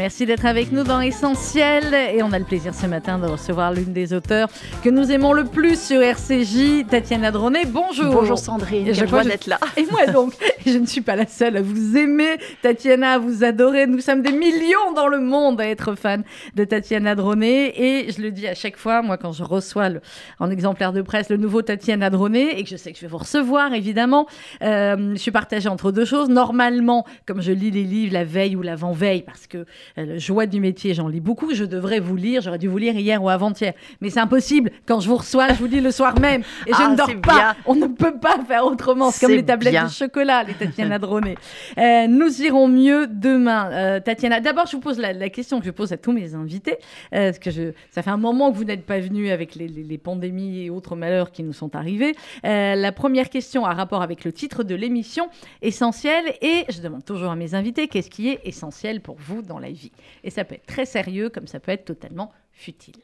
Merci d'être avec nous dans Essentiel et on a le plaisir ce matin de recevoir l'une des auteurs que nous aimons le plus sur RCJ, Tatiana Dronet. Bonjour. Bonjour Sandrine, Et je crois d'être là. Et moi donc, je ne suis pas la seule à vous aimer, Tatiana, à vous adorer. Nous sommes des millions dans le monde à être fans de Tatiana Dronet. Et je le dis à chaque fois, moi, quand je reçois le- en exemplaire de presse le nouveau Tatiana Dronet, et que je sais que je vais vous recevoir, évidemment, euh, je suis partagée entre deux choses. Normalement, comme je lis les livres la veille ou l'avant-veille, parce que euh, le joie du métier, j'en lis beaucoup, je devrais vous lire. J'aurais dû vous lire hier ou avant-hier. Mais c'est impossible. Quand je vous reçois, je vous lis le soir même. Et je Ah, ne dors pas. bien. On ne peut pas faire autrement. C'est comme les tablettes bien. de chocolat, les Tatiana Dronet. Euh, nous irons mieux demain. Euh, Tatiana, d'abord, je vous pose la, la question que je pose à tous mes invités. euh, parce que je, ça fait un moment que vous n'êtes pas venus avec les, les- les pandémies et autres malheurs qui nous sont arrivés. La première question a rapport avec le titre de l'émission, essentiel. Et je demande toujours à mes invités qu'est-ce qui est essentiel pour vous dans la vie. Et ça peut être très sérieux comme ça peut être totalement futile.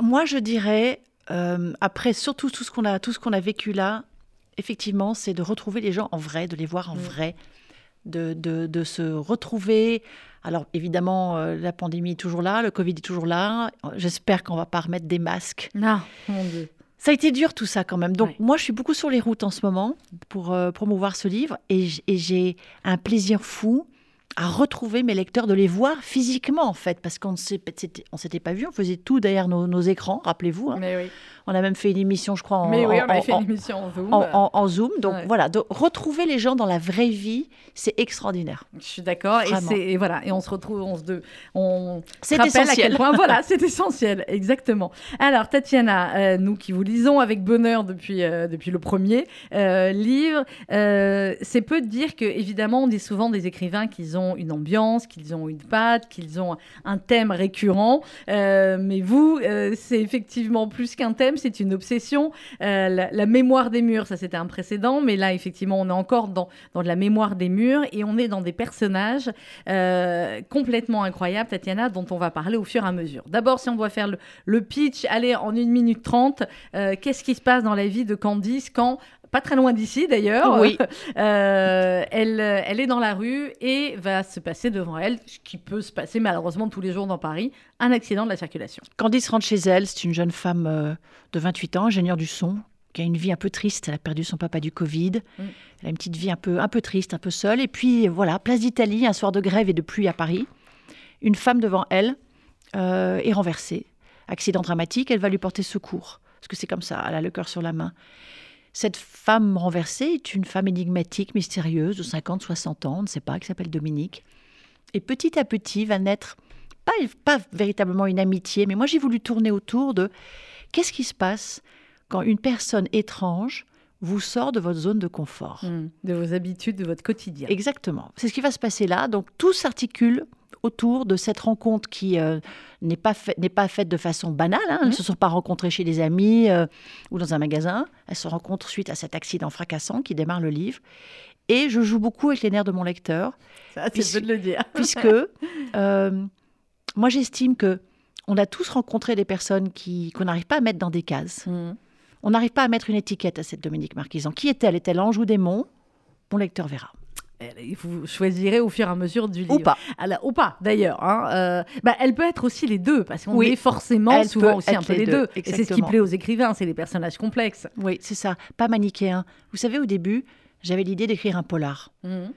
Moi, je dirais, euh, après surtout tout ce qu'on a, tout ce qu'on a vécu là, effectivement, c'est de retrouver les gens en vrai, de les voir en Mm. vrai, de, de, de se retrouver. Alors évidemment, euh, la pandémie est toujours là, le Covid est toujours là. J'espère qu'on va pas remettre des masques. Non, mon Dieu. Ça a été dur tout ça quand même. Donc Ouais. moi, je suis beaucoup sur les routes en ce moment pour euh, promouvoir ce livre et j'ai un plaisir fou à retrouver mes lecteurs, de les voir physiquement en fait, parce qu'on ne s'était- pas vu, on faisait tout derrière nos, écrans, rappelez-vous. hein. On a même fait une émission, je crois, en, Mais oui on en- avait fait en- une émission en Zoom. en- Zoom. Donc Ouais. voilà, retrouver les gens dans la vraie vie, c'est extraordinaire. Je suis d'accord. Et, voilà, et on se retrouve, on se, de, on C'est rappelle à essentiel. quel point, voilà, c'est essentiel, exactement. Alors, Tatiana, euh, nous qui vous lisons avec bonheur depuis, euh, depuis le premier euh, livre, c'est peu de dire que, évidemment, on dit souvent des écrivains qu'ils ont une ambiance, qu'ils ont une patte, qu'ils ont un thème récurrent. Mais vous, c'est effectivement plus qu'un thème, c'est une obsession. Euh, la, mémoire des murs, ça c'était un précédent, mais là, effectivement, on est encore dans, la mémoire des murs et on est dans des personnages euh, complètement incroyables, Tatiana, dont on va parler au fur et à mesure. D'abord, si on doit faire le, le pitch, allez, en 1 minute 30, euh, qu'est-ce qui se passe dans la vie de Candice quand pas très loin d'ici d'ailleurs. Oui. Euh, elle, euh, elle est dans la rue et va se passer devant elle, ce qui peut se passer malheureusement tous les jours dans Paris, un accident de la circulation. Candice rentre chez elle, c'est une jeune femme euh, de 28 ans, ingénieure du son, qui a une vie un peu triste. Elle a perdu son papa du Covid. Mm. Elle a une petite vie un peu, un peu triste, un peu seule. Et puis voilà, place d'Italie, un soir de grève et de pluie à Paris. Une femme devant elle euh, est renversée. Accident dramatique, elle va lui porter secours. Parce que c'est comme ça, elle a le cœur sur la main. Cette femme renversée est une femme énigmatique, mystérieuse, de 50, 60 ans, on ne sait pas, qui s'appelle Dominique. Et petit à petit va naître, pas, pas véritablement une amitié, mais moi j'ai voulu tourner autour de qu'est-ce qui se passe quand une personne étrange vous sort de votre zone de confort. De vos habitudes, de votre quotidien. Exactement. C'est ce qui va se passer là. Donc tout s'articule autour de cette rencontre qui euh, n'est pas, fait- pas faite de façon banale. hein. Elles ne se sont pas rencontrées chez des amis euh, ou dans un magasin. Elles se rencontrent suite à cet accident fracassant qui démarre le livre. Et je joue beaucoup avec les nerfs de mon lecteur, Ça, c'est de le dire. puisque euh, moi j'estime que on a tous rencontré des personnes qui, qu'on n'arrive pas à mettre dans des cases. Mm. On n'arrive pas à mettre une étiquette à cette Dominique Marquisan. Qui est-elle? Est-elle ange ou démon? Mon lecteur verra. Vous choisirez au fur et à mesure du livre. Ou pas. Alors, ou pas, d'ailleurs. hein. Euh, bah, elle peut être aussi les deux, parce qu'on Oui. est forcément Elle souvent aussi un peu les les deux. deux, Et c'est ce qui plaît aux écrivains, c'est les personnages complexes. Oui, c'est ça. Pas manichéen. Vous savez, au début, j'avais l'idée d'écrire un polar. Mhm.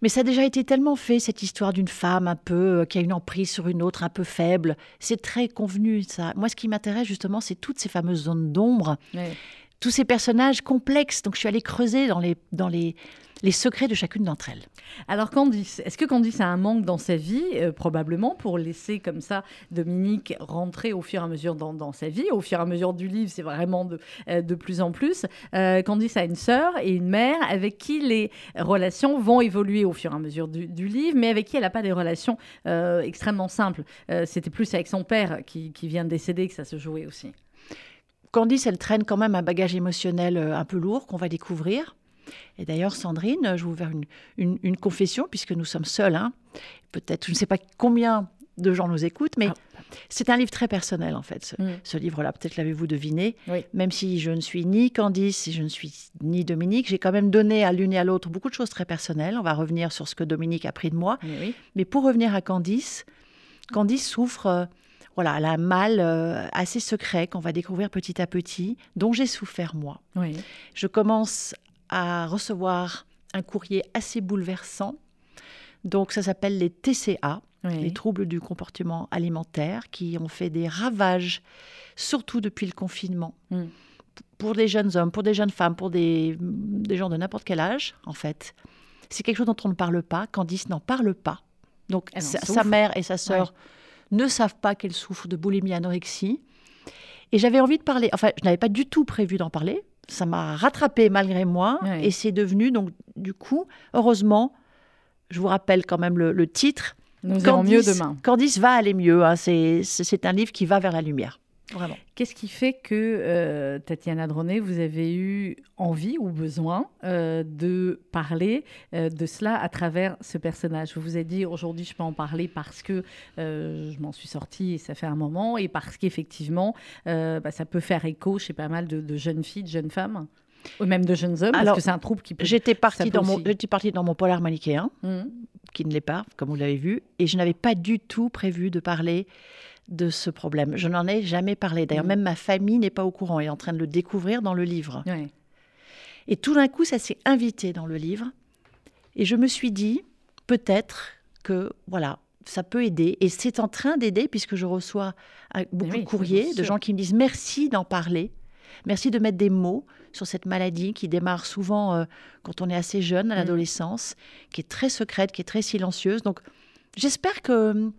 Mais ça a déjà été tellement fait, cette histoire d'une femme un peu euh, qui a une emprise sur une autre un peu faible. C'est très convenu, ça. Moi, ce qui m'intéresse justement, c'est toutes ces fameuses zones d'ombre, Ouais. Tous ces personnages complexes. Donc, je suis allée creuser dans les, dans les, les secrets de chacune d'entre elles. Alors Candice, est-ce que Candice a un manque dans sa vie, euh, probablement, pour laisser comme ça Dominique rentrer au fur et à mesure dans, dans sa vie Au fur et à mesure du livre, c'est vraiment de, euh, de plus en plus. Euh, Candice a une sœur et une mère avec qui les relations vont évoluer au fur et à mesure du, livre, mais avec qui elle n'a pas des relations extrêmement simples. C'était plus avec son père qui, qui vient de décéder que ça se jouait aussi. Candice, elle traîne quand même un bagage émotionnel euh, un peu lourd qu'on va découvrir. Et d'ailleurs, Sandrine, je vais vous faire une, une, une confession, puisque nous sommes seuls. hein. Peut-être, je ne sais pas combien de gens nous écoutent, mais Ah. c'est un livre très personnel, en fait, ce, Mm. ce livre-là. Peut-être l'avez-vous deviné. Oui. Même si je ne suis ni Candice je ne suis ni Dominique, j'ai quand même donné à l'une et à l'autre beaucoup de choses très personnelles. On va revenir sur ce que Dominique a pris de moi. Mais oui. Mais pour revenir à Candice, Candice souffre, euh, voilà, elle a un mal euh, assez secret qu'on va découvrir petit à petit, dont j'ai souffert moi. Oui. Je commence à recevoir un courrier assez bouleversant. Donc ça s'appelle les TCA, oui. les troubles du comportement alimentaire, qui ont fait des ravages, surtout depuis le confinement, Mm. pour des jeunes hommes, pour des jeunes femmes, pour des, des gens de n'importe quel âge, en fait. C'est quelque chose dont on ne parle pas. Candice n'en parle pas. Donc sa, mère et sa sœur ne savent pas qu'elle souffre de boulimie anorexie. Et j'avais envie de parler, enfin, je n'avais pas du tout prévu d'en parler. Ça m'a rattrapé malgré moi. Et c'est devenu, donc, du coup, heureusement, je vous rappelle quand même le, le titre. Nous irons mieux demain. Candice va aller mieux. hein. C'est un livre qui va vers la lumière. Vraiment. Qu'est-ce qui fait que, euh, Tatiana Dronet, vous avez eu envie ou besoin euh, de parler euh, de cela à travers ce personnage? Vous vous êtes dit, aujourd'hui, je peux en parler parce que euh, je m'en suis sortie et ça fait un moment, et parce qu'effectivement, bah, ça peut faire écho chez pas mal de, de jeunes filles, de jeunes femmes, ou même de jeunes hommes, Alors, parce que c'est un trouble qui peut... J'étais partie, dans mon- j'étais partie dans mon polar manichéen, Mhm. qui ne l'est pas, comme vous l'avez vu, et je n'avais pas du tout prévu de parler de ce problème. Je n'en ai jamais parlé. D'ailleurs, Mhm. même ma famille n'est pas au courant. Elle est en train de le découvrir dans le livre. Ouais. Et tout d'un coup, ça s'est invité dans le livre. Et je me suis dit, peut-être que, voilà, ça peut aider. Et c'est en train d'aider, puisque je reçois euh, beaucoup oui, de courriers de gens qui me disent merci d'en parler. Merci de mettre des mots sur cette maladie qui démarre souvent euh, quand on est assez jeune, à Mm. l'adolescence, qui est très secrète, qui est très silencieuse. Donc, j'espère que,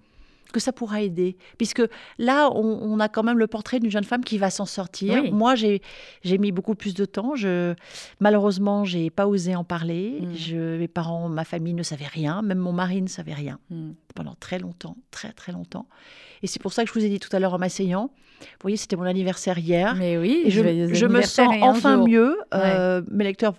que ça pourra aider. Puisque là, on, on a quand même le portrait d'une jeune femme qui va s'en sortir. Oui. Moi, j'ai mis beaucoup plus de temps. Je, malheureusement, j'ai pas osé en parler. Mm. Je, mes parents, ma famille ne savaient rien. Même mon mari ne savait rien Mhm. pendant très longtemps, très très longtemps. Et c'est pour ça que je vous ai dit tout à l'heure en m'asseyant, vous voyez, c'était mon anniversaire hier. Mais oui, Et je, me sens enfin jour. mieux. Euh, mes lecteurs,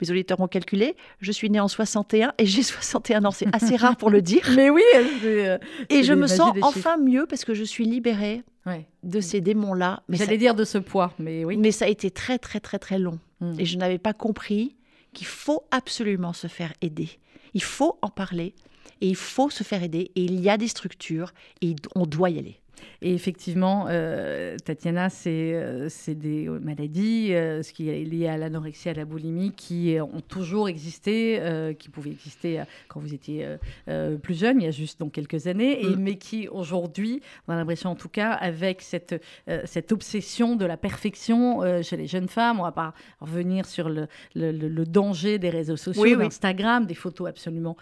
mes auditeurs ont calculé. Je suis née en 61 et j'ai 61 ans. C'est assez rare pour le dire. Mais oui, euh, Et je me sens enfin mieux parce que je suis libérée ouais. de ces démons-là. Mais, ça- J'allais dire de ce poids, mais oui. mais ça a été très très très très long. Mm. Et je n'avais pas compris qu'il faut absolument se faire aider. Il faut en parler et il faut se faire aider. Et il y a des structures et on doit y aller. Et effectivement, euh, Tatiana, c'est euh, des euh, maladies, euh, ce qui est lié à l'anorexie, à la boulimie, qui ont toujours existé, qui pouvaient exister quand vous étiez plus jeune, il y a juste donc quelques années, et, Mm. mais qui aujourd'hui, on a l'impression en tout cas, avec cette, cette obsession de la perfection chez les jeunes femmes, on va pas revenir sur le, le, danger des réseaux sociaux, Oui, des photos absolument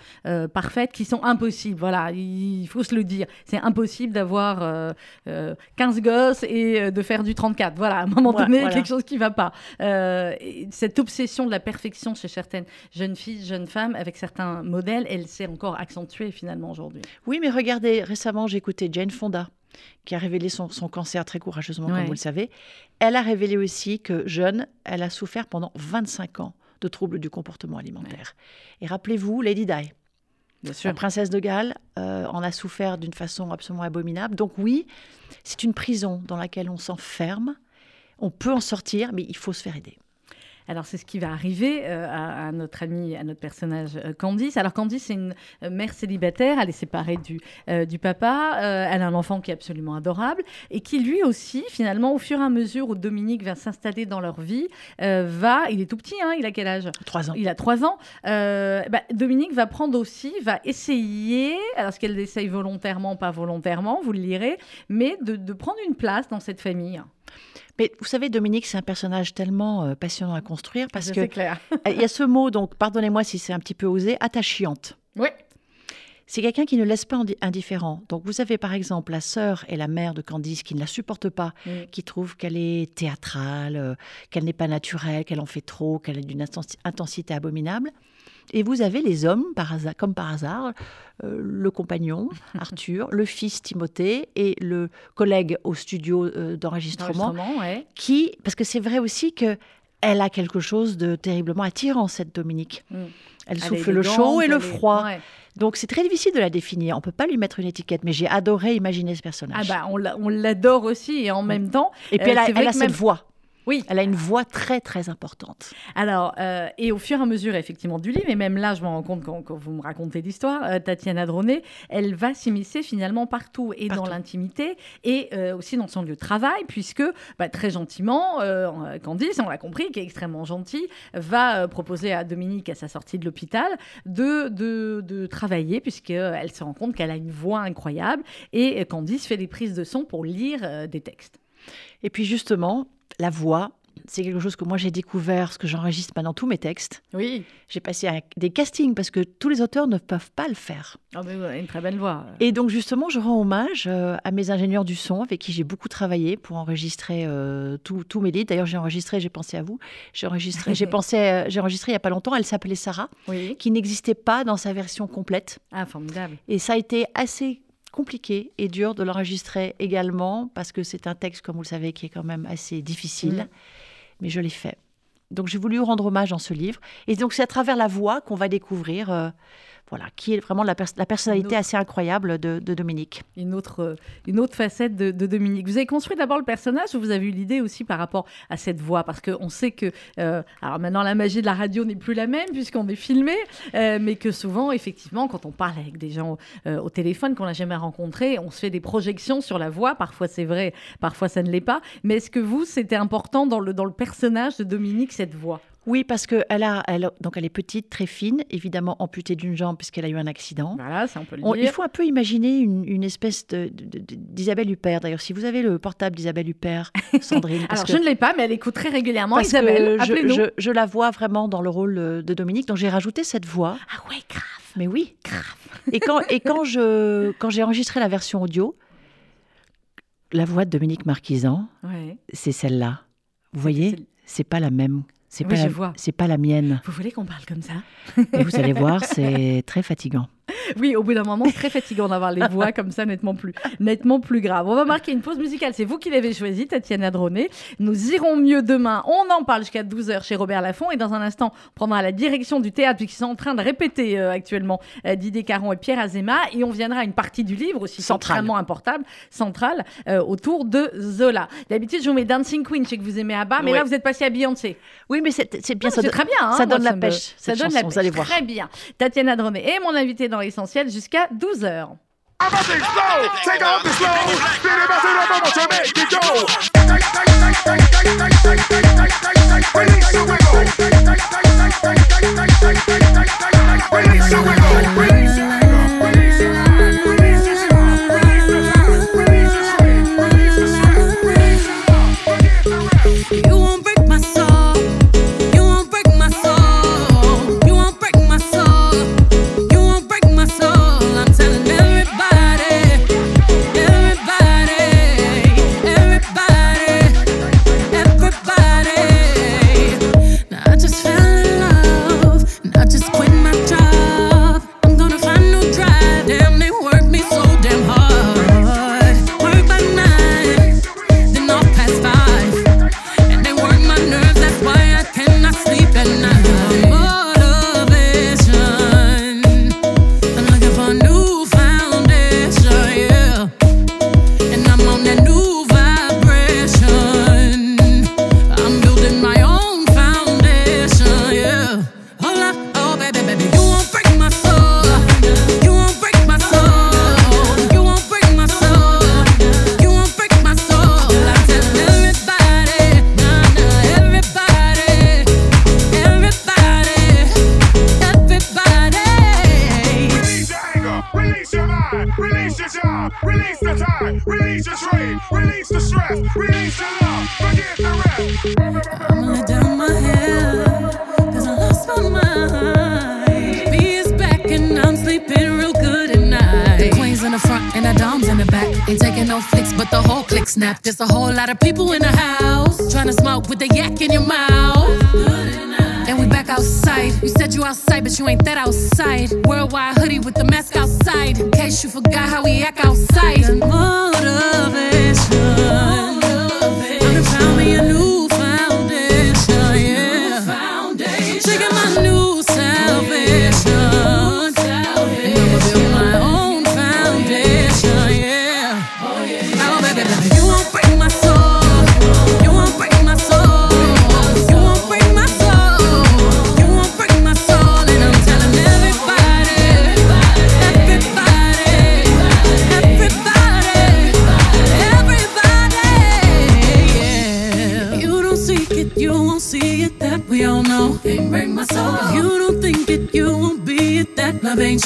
parfaites qui sont impossibles. Voilà, il faut se le dire. C'est impossible d'avoir euh, euh, 15 gosses et euh, de faire du 34. Voilà, à un moment donné, voilà. quelque chose qui va pas. Euh, et cette obsession de la perfection chez certaines jeunes filles, jeunes femmes, avec certains modèles, elle s'est encore accentuée finalement aujourd'hui. Oui, mais regardez, récemment, j'ai écouté Jane Fonda, qui a révélé son, son cancer très courageusement, Ouais. comme vous le savez. Elle a révélé aussi que jeune, elle a souffert pendant 25 ans de troubles du comportement alimentaire. Et rappelez-vous, Lady Di, Bien la princesse de Galles, euh, en a souffert d'une façon absolument abominable. Donc oui, c'est une prison dans laquelle on s'enferme. On peut en sortir, mais il faut se faire aider. Alors c'est ce qui va arriver euh, à, à notre ami, à notre personnage euh, Candice. Alors Candice, c'est une euh, mère célibataire, elle est séparée du, euh, du papa, elle a un enfant qui est absolument adorable et qui lui aussi, finalement, au fur et à mesure où Dominique va s'installer dans leur vie, va, il est tout petit, hein, il a quel âge? Trois ans. il a trois ans. Bah, Dominique va prendre aussi, va essayer, alors ce qu'elle essaye volontairement, pas volontairement, vous le lirez, mais de, de prendre une place dans cette famille. Mais vous savez, Dominique, c'est un personnage tellement euh, passionnant à construire parce que c'est clair. il y a ce mot, donc pardonnez-moi si c'est un petit peu osé, attachante. Oui. C'est quelqu'un qui ne laisse pas indi- indifférent. Donc vous avez par exemple la sœur et la mère de Candice qui ne la supportent pas, Mm. qui trouvent qu'elle est théâtrale, euh, qu'elle n'est pas naturelle, qu'elle en fait trop, qu'elle est d'une intensi- intensité abominable. Et vous avez les hommes, par hasard, comme par hasard, euh, le compagnon, Arthur, le fils Timothée et le collègue au studio euh, d'enregistrement ouais. qui, parce que c'est vrai aussi que elle a quelque chose de terriblement attirant, cette Dominique. Mm. Elle Elle souffle le chaud et le est- froid. ouais. Donc c'est très difficile de la définir. On peut pas lui mettre une étiquette, mais j'ai adoré imaginer ce Ah personnage. bah, on l'a- on l'adore aussi et en même temps. et puis euh, elle a, elle a cette voix. Oui. Elle a une voix très très importante. Alors, euh, et au fur et à mesure, effectivement, du livre, et même là, je me rends compte quand, quand vous me racontez l'histoire, euh, Tatiana Droné, elle va s'immiscer finalement partout, et dans l'intimité, et euh, aussi dans son lieu de travail, puisque très très gentiment, Candice, on l'a compris, qui est extrêmement gentille, va proposer à Dominique, à sa sortie de l'hôpital, de, de, de travailler, puisqu'elle se rend compte qu'elle a une voix incroyable, et Candice fait des prises de son pour lire des textes. Et puis justement, la voix, c'est quelque chose que moi j'ai découvert, ce que j'enregistre maintenant tous mes textes. Oui, J'ai passé un- des castings parce que tous les auteurs ne peuvent pas le faire. Ah, mais une très belle voix. Et donc justement, je rends hommage euh, à mes ingénieurs du son avec qui j'ai beaucoup travaillé pour enregistrer euh, tous mes livres. D'ailleurs, j'ai enregistré, j'ai pensé à vous. J'ai enregistré, j'ai pensé, j'ai enregistré il y a pas longtemps. Elle s'appelait Sarah, Oui. qui n'existait pas dans sa version complète. Ah, formidable. Et ça a été assez compliqué et dur de l'enregistrer également parce que c'est un texte, comme vous le savez, qui est quand même assez difficile. Mm. Mais je l'ai fait. Donc j'ai voulu rendre hommage dans ce livre. Et donc c'est à travers la voix qu'on va découvrir, euh, voilà, qui est vraiment la, pers- la personnalité autre- assez incroyable de, de Dominique. une autre, euh, une autre facette de, de Dominique. Vous avez construit d'abord le personnage ou vous avez eu l'idée aussi par rapport à cette voix? Parce qu'on sait que, euh, alors maintenant la magie de la radio n'est plus la même puisqu'on est filmé, euh, mais que souvent, effectivement, quand on parle avec des gens euh, au téléphone qu'on n'a jamais rencontrés, on se fait des projections sur la voix. Parfois c'est vrai, parfois ça ne l'est pas. Mais est-ce que vous, c'était important dans le, dans le personnage de Dominique, cette voix? Oui, parce qu'elle a, elle, donc elle est petite, très fine, évidemment amputée d'une jambe puisqu'elle a eu un accident. Voilà, ça on peut le On- dire. il faut un peu imaginer une, une espèce de- de- de- d'Isabelle Huppert. D'ailleurs, si vous avez le portable d'Isabelle Huppert, Sandrine, Alors que- je ne l'ai pas, mais elle écoute très régulièrement. parce que Isabelle, je, je- je la vois vraiment dans le rôle euh, de Dominique, donc j'ai rajouté cette voix. Ah ouais, grave. Mais oui, Et quand, et quand je quand j'ai enregistré la version audio, la voix de Dominique Marquisan, Ouais. c'est celle-là. Vous voyez, C'est- c'est pas la même. C'est Oui, pas la, pas la mienne. Vous voulez qu'on parle comme ça? Et vous allez voir, c'est très fatigant. Oui, au bout d'un moment, c'est très fatigant d'avoir les voix comme ça, nettement plus, nettement plus grave. On va marquer une pause musicale. C'est vous qui l'avez choisi, Tatiana Droné. Nous irons mieux demain. On en parle jusqu'à 12h chez Robert Laffont. Et dans un instant, on prendra la direction du théâtre, puisqu'ils sont en train de répéter euh, actuellement euh, Didier Caron et Pierre Azéma. Et on viendra à une partie du livre aussi Centrale. extrêmement importante, centrale, euh, autour de Zola. D'habitude, je vous mets Dancing Queen, je sais que vous aimez Abba, mais Oui. là, vous êtes passé à Beyoncé. Oui, mais c'est bien Non, ça. c'est donne- très bien. hein, ça donne la pêche, Ça donne la chanson, pêche. vous allez voir. Très bien. Tatiana Droné est mon invitée dans l'essentiel jusqu'à 12h.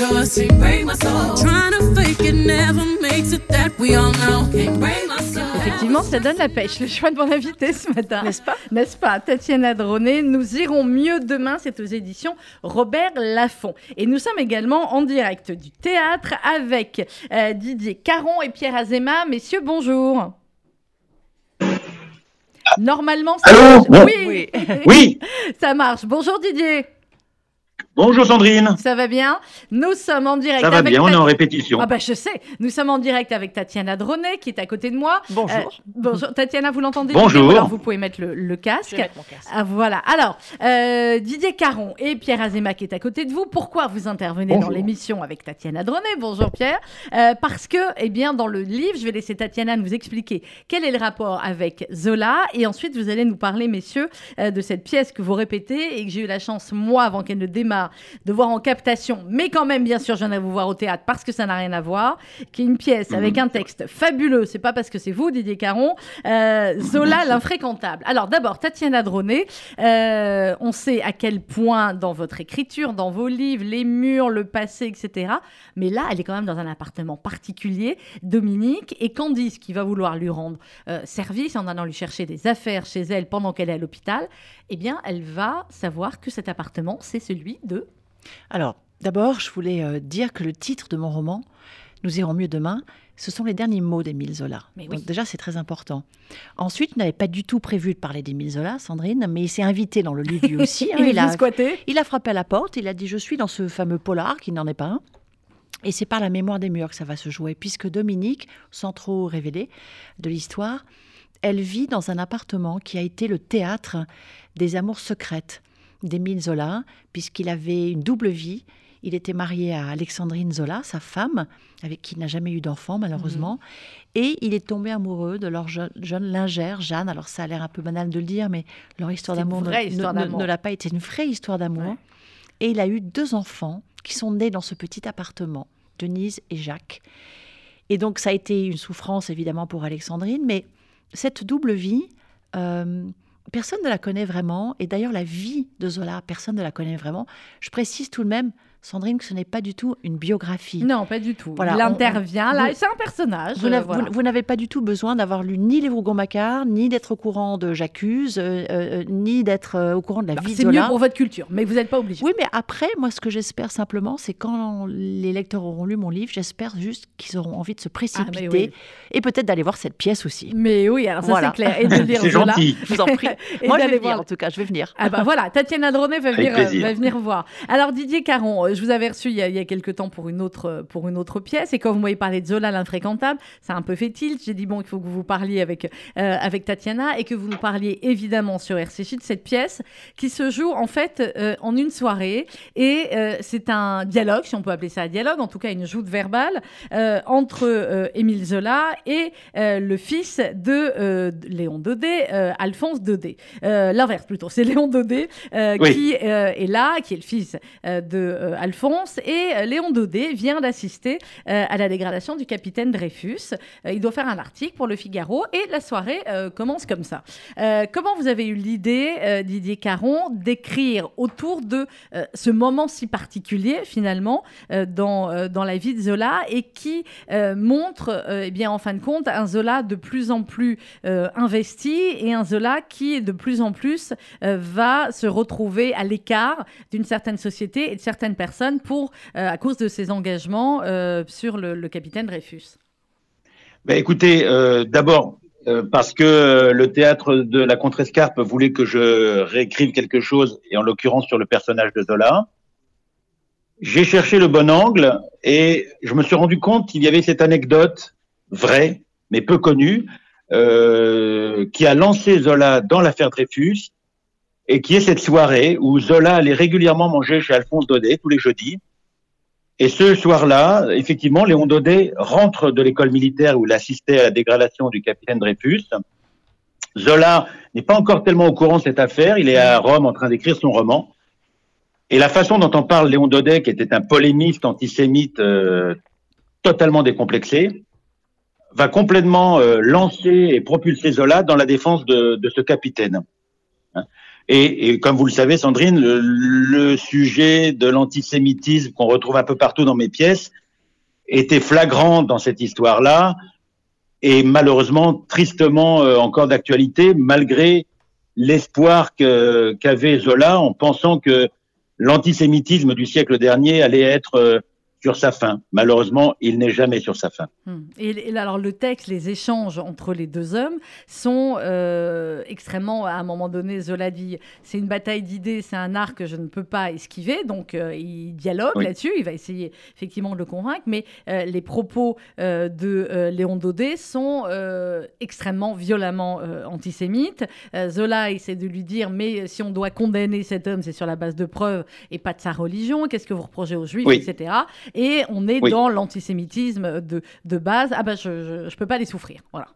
Yours. Can't break my soul. Trying to fake it never makes it. That we all know. Can't break my soul. Effectivement, ça donne la pêche, le choix de mon invité ce matin. N'est-ce pas? N'est-ce pas? Tatiana Droné, nous irons mieux demain, c'est aux éditions Robert Laffont. Et nous sommes également en direct du théâtre avec euh, Didier Caron et Pierre Azéma. Messieurs, bonjour. Normalement, ça Allô? marche. Bon. Oui, Oui, ça marche. Bonjour Didier, bonjour Sandrine. ça va bien? Nous sommes en direct Ça va avec bien, on est en répétition. Ah bah je sais, nous sommes en direct avec Tatiana Dronet qui est à côté de moi. Bonjour. Euh, bonjour. Tatiana, vous l'entendez? Bonjour. Alors vous pouvez mettre le, le casque. Je vais mettre mon casque. Ah voilà. Alors, euh, Didier Caron et Pierre Azéma qui est à côté de vous. Pourquoi vous intervenez dans l'émission avec Tatiana Dronet? Bonjour Pierre. Euh, parce que, eh bien, dans le livre, je vais laisser Tatiana nous expliquer quel est le rapport avec Zola. Et ensuite, vous allez nous parler, messieurs, euh, de cette pièce que vous répétez et que j'ai eu la chance, moi, avant qu'elle ne démarre, de voir en captation. Mais quand même, bien sûr, je viendrai vous voir au théâtre parce que ça n'a rien à voir. Qui est une pièce avec un texte fabuleux. C'est pas parce que c'est vous, Didier Caron. Euh, Zola, l'infréquentable. Alors, d'abord, Tatiana Dronet. Euh, on sait à quel point dans votre écriture, dans vos livres, les murs, le passé, etc. Mais là, elle est quand même dans un appartement particulier, Dominique, et Candice qui va vouloir lui rendre euh, service en allant lui chercher des affaires chez elle pendant qu'elle est à l'hôpital. Eh bien, elle va savoir que cet appartement, c'est celui de... Alors, d'abord, je voulais euh, dire que le titre de mon roman, Nous irons mieux demain, ce sont les derniers mots d'Émile Zola. Mais oui. Donc déjà, c'est très important. Ensuite, il n'avait pas du tout prévu de parler d'Émile Zola, Sandrine, mais il s'est invité dans le livre lui aussi. hein. Il a, venu squatter. il a frappé à la porte, il a dit « Je suis dans ce fameux polar, qui n'en est pas un ». Et c'est par la mémoire des murs que ça va se jouer, puisque Dominique, sans trop révéler de l'histoire, elle vit dans un appartement qui a été le théâtre des amours secrètes d'Émile Zola, puisqu'il avait une double vie. Il était marié à Alexandrine Zola, sa femme, avec qui il n'a jamais eu d'enfant malheureusement, et il est tombé amoureux de leur jeune, jeune lingère, Jeanne. Alors ça a l'air un peu banal de le dire, mais leur histoire d'amour ne, l'a pas été. Une vraie histoire d'amour. Ouais. Et il a eu deux enfants qui sont nés dans ce petit appartement, Denise et Jacques. Et donc ça a été une souffrance évidemment pour Alexandrine, mais cette double vie, euh, personne ne la connaît vraiment. Et d'ailleurs la vie de Zola, personne ne la connaît vraiment. Je précise tout de même, Sandrine, que ce n'est pas du tout une biographie. Non, pas du tout. Voilà, il on- intervient on- là, c'est un personnage. Vous euh, n'avez- voilà. vous- vous n'avez pas du tout besoin d'avoir lu ni les Rougon-Macquart, ni d'être au courant de J'accuse, euh, euh, ni d'être euh, au courant de la Bah, vie de c'est mieux pour votre culture, mais vous n'êtes pas obligé. Oui, mais après, moi, ce que j'espère simplement, c'est quand les lecteurs auront lu mon livre, j'espère juste qu'ils auront envie de se précipiter Ah, oui. et peut-être d'aller voir cette pièce aussi. Mais oui, alors ça Voilà. c'est clair. Et de lire C'est Zola. gentil. Je vous en prie. Et moi, je vais venir, voir- en tout cas, je vais venir. Ah bah voilà, Tatiana Dronet va venir, va venir voir. Alors Didier Caron, euh, je vous avais reçu il y a, il y a quelques temps pour une autre euh, pour une autre pièce et quand vous m'avez parlé de Zola l'infréquentable, ça a un peu fait tilt. J'ai dit bon, il faut que vous parliez avec euh, avec Tatiana et que vous nous parliez évidemment sur RCJ de cette pièce qui se joue en fait euh, en une soirée et euh, c'est un dialogue, si on peut appeler ça un dialogue, en tout cas une joute verbale entre Émile Zola et le fils de Léon Daudet, Alphonse Daudet. L'inverse plutôt, c'est Léon Daudet Oui. qui est là, qui est le fils de Alphonse, et euh, Léon Daudet vient d'assister euh, à la dégradation du capitaine Dreyfus. Euh, il doit faire un article pour le Figaro et la soirée commence comme ça. Comment vous avez eu l'idée, Didier Caron, d'écrire autour de ce moment si particulier finalement dans, dans la vie de Zola et qui montre, eh bien, en fin de compte, un Zola de plus en plus investi et un Zola qui, de plus en plus, va se retrouver à l'écart d'une certaine société et de certaines personnes? Pour, euh, à cause de ses engagements euh, sur le, capitaine Dreyfus. Ben, écoutez, euh, d'abord, parce que le théâtre de la Contrescarpe voulait que je réécrive quelque chose, et en l'occurrence sur le personnage de Zola, j'ai cherché le bon angle et je me suis rendu compte qu'il y avait cette anecdote vraie, mais peu connue, qui a lancé Zola dans l'affaire Dreyfus. Et qui est cette soirée où Zola allait régulièrement manger chez Alphonse Daudet tous les jeudis. Et ce soir-là, effectivement, Léon Daudet rentre de l'école militaire où il assistait à la dégradation du capitaine Dreyfus. Zola n'est pas encore tellement au courant de cette affaire. Il est à Rome en train d'écrire son roman. Et la façon dont en parle Léon Daudet, qui était un polémiste antisémite euh, totalement décomplexé, va complètement euh, lancer et propulser Zola dans la défense de ce capitaine. Et, et, comme vous le savez, Sandrine, le, le sujet de l'antisémitisme qu'on retrouve un peu partout dans mes pièces était flagrant dans cette histoire-là et malheureusement tristement euh, encore d'actualité malgré l'espoir qu'avait Zola en pensant que l'antisémitisme du siècle dernier allait être euh, sur sa fin. Malheureusement, il n'est jamais sur sa fin. Hmm. Et, et alors le texte, les échanges entre les deux hommes sont euh, extrêmement, à un moment donné, Zola dit, c'est une bataille d'idées, c'est un art que je ne peux pas esquiver, donc euh, il dialogue Oui. là-dessus, il va essayer effectivement de le convaincre, mais euh, les propos de Léon Daudet sont extrêmement violemment antisémites. Zola essaie de lui dire, mais si on doit condamner cet homme, c'est sur la base de preuves et pas de sa religion, qu'est-ce que vous reprochez aux juifs, Oui. etc. Et on est Oui. dans l'antisémitisme de, de base. Ah ben, je, je peux pas les souffrir. Voilà.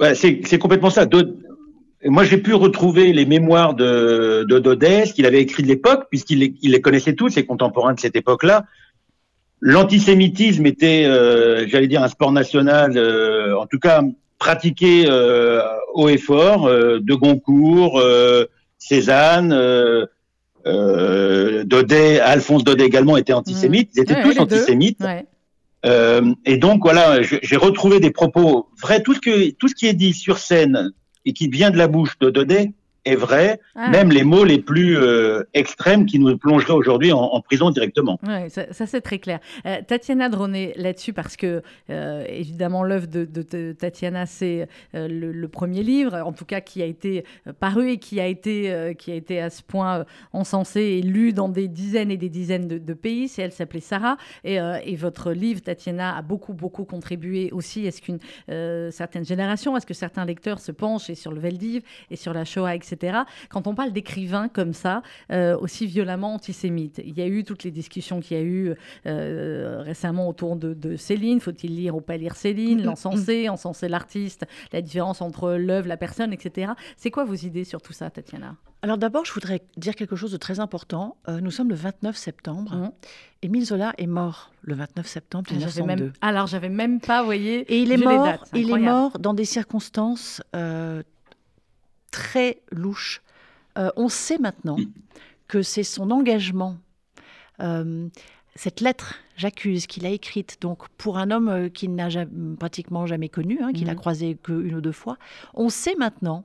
Ouais, c'est c'est complètement ça. Moi, j'ai pu retrouver les mémoires de, de ce qu'il avait écrit de l'époque, puisqu'il les, il les connaissait tous, ses contemporains de cette époque-là. L'antisémitisme était, euh, j'allais dire, un sport national, euh, en tout cas pratiqué euh, haut et fort, euh, de Goncourt, Cézanne, euh, Daudet, Alphonse Daudet également était antisémite. Ils étaient Ouais, tous antisémites. Ouais. Euh, et donc voilà, j'ai retrouvé des propos vrais. Tout ce que tout ce qui est dit sur scène et qui vient de la bouche de Daudet est vrai. Ah. Même les mots les plus euh, extrêmes qui nous plongeraient aujourd'hui en, en prison directement. Ça, ça, c'est très clair. Euh, Tatiana Droné là-dessus parce que euh, évidemment l'œuvre de, de- de Tatiana c'est le, le premier livre, en tout cas qui a été paru et qui a été qui a été à ce point encensé et lu dans des dizaines et des dizaines de, de pays. C'est elle s'appelait Sarah et, et votre livre Tatiana a beaucoup beaucoup contribué aussi. Est-ce qu'une certaine génération, est-ce que certains lecteurs se penchent et sur le Veldiv et sur la Shoah, etc. Quand on parle d'écrivains comme ça, euh, aussi violemment antisémites, il y a eu toutes les discussions qu'il y a eu euh, récemment autour de, de Céline. Faut-il lire ou pas lire Céline L'encenser, encenser l'artiste, la différence entre l'œuvre, la personne, etc. C'est quoi vos idées sur tout ça, Tatiana? Alors d'abord, je voudrais dire quelque chose de très important. Euh, nous sommes le 29 septembre. Mhm. Émile Zola est mort le 29 septembre J'avais 1902. même... Alors, j'avais même pas, vous voyez, Et il est mort, dates, il est mort dans des circonstances euh, très louches. Euh, on sait maintenant que c'est son engagement, euh, cette lettre, j'accuse, qu'il a écrite donc pour un homme euh, qu'il n'a jamais- pratiquement jamais connu, hein, qu'il a Mhm. croisé qu'une ou deux fois. On sait maintenant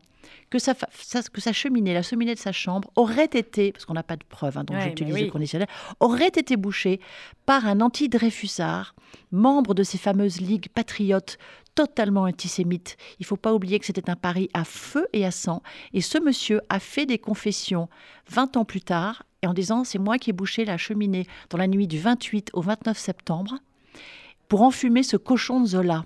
que sa, que sa cheminée, la cheminée de sa chambre, aurait été, parce qu'on n'a pas de preuves, hein, donc Ouais, j'utilise le conditionnel, aurait été bouchée par un anti-Dreyfusard, membre de ces fameuses ligues patriotes totalement antisémites. Il faut pas oublier que c'était un pari à feu et à sang. Et ce monsieur a fait des confessions 20 ans plus tard, et en disant c'est moi qui ai bouché la cheminée dans la nuit du 28 au 29 septembre pour enfumer ce cochon de Zola.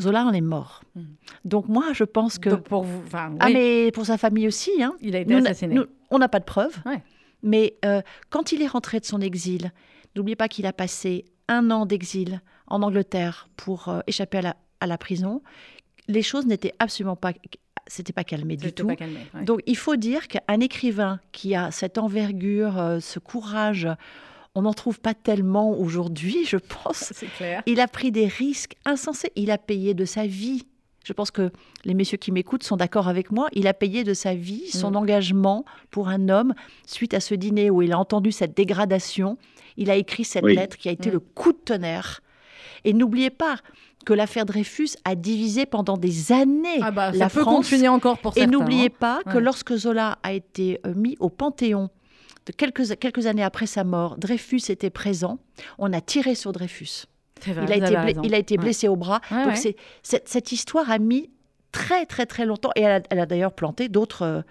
Zola en est mort. Mhm. Donc moi, je pense que... Donc, pour vous, enfin, Ah mais pour sa famille aussi, hein. il a été Nous, assassiné. nous, on n'a pas de preuves. Ouais. Mais euh, quand il est rentré de son exil, n'oubliez pas qu'il a passé un an d'exil en Angleterre pour euh, échapper à la, à la prison. Les choses n'étaient absolument pas, c'était pas calmé du tout. pas calmé, ouais. Donc il faut dire qu'un écrivain qui a cette envergure, euh, ce courage, on n'en trouve pas tellement aujourd'hui, je pense. c'est clair. Il a pris des risques insensés. Il a payé de sa vie. Je pense que les messieurs qui m'écoutent sont d'accord avec moi. Il a payé de sa vie son Mm. engagement pour un homme suite à ce dîner où il a entendu cette dégradation. Il a écrit cette Oui. lettre qui a été Mm. le coup de tonnerre. Et n'oubliez pas que l'affaire Dreyfus a divisé pendant des années Ah bah, ça la peut France. continuer encore pour Et certains. n'oubliez hein. pas que Ouais. lorsque Zola a été euh, mis au Panthéon, de quelques, quelques années après sa mort, Dreyfus était présent. On a tiré sur Dreyfus. Vrai, Il a, été, avez bla- raison. il a été Ouais. blessé au bras. Ouais, Donc ouais. cette, cette histoire a mis très très très longtemps et elle a, elle a d'ailleurs planté d'autres euh,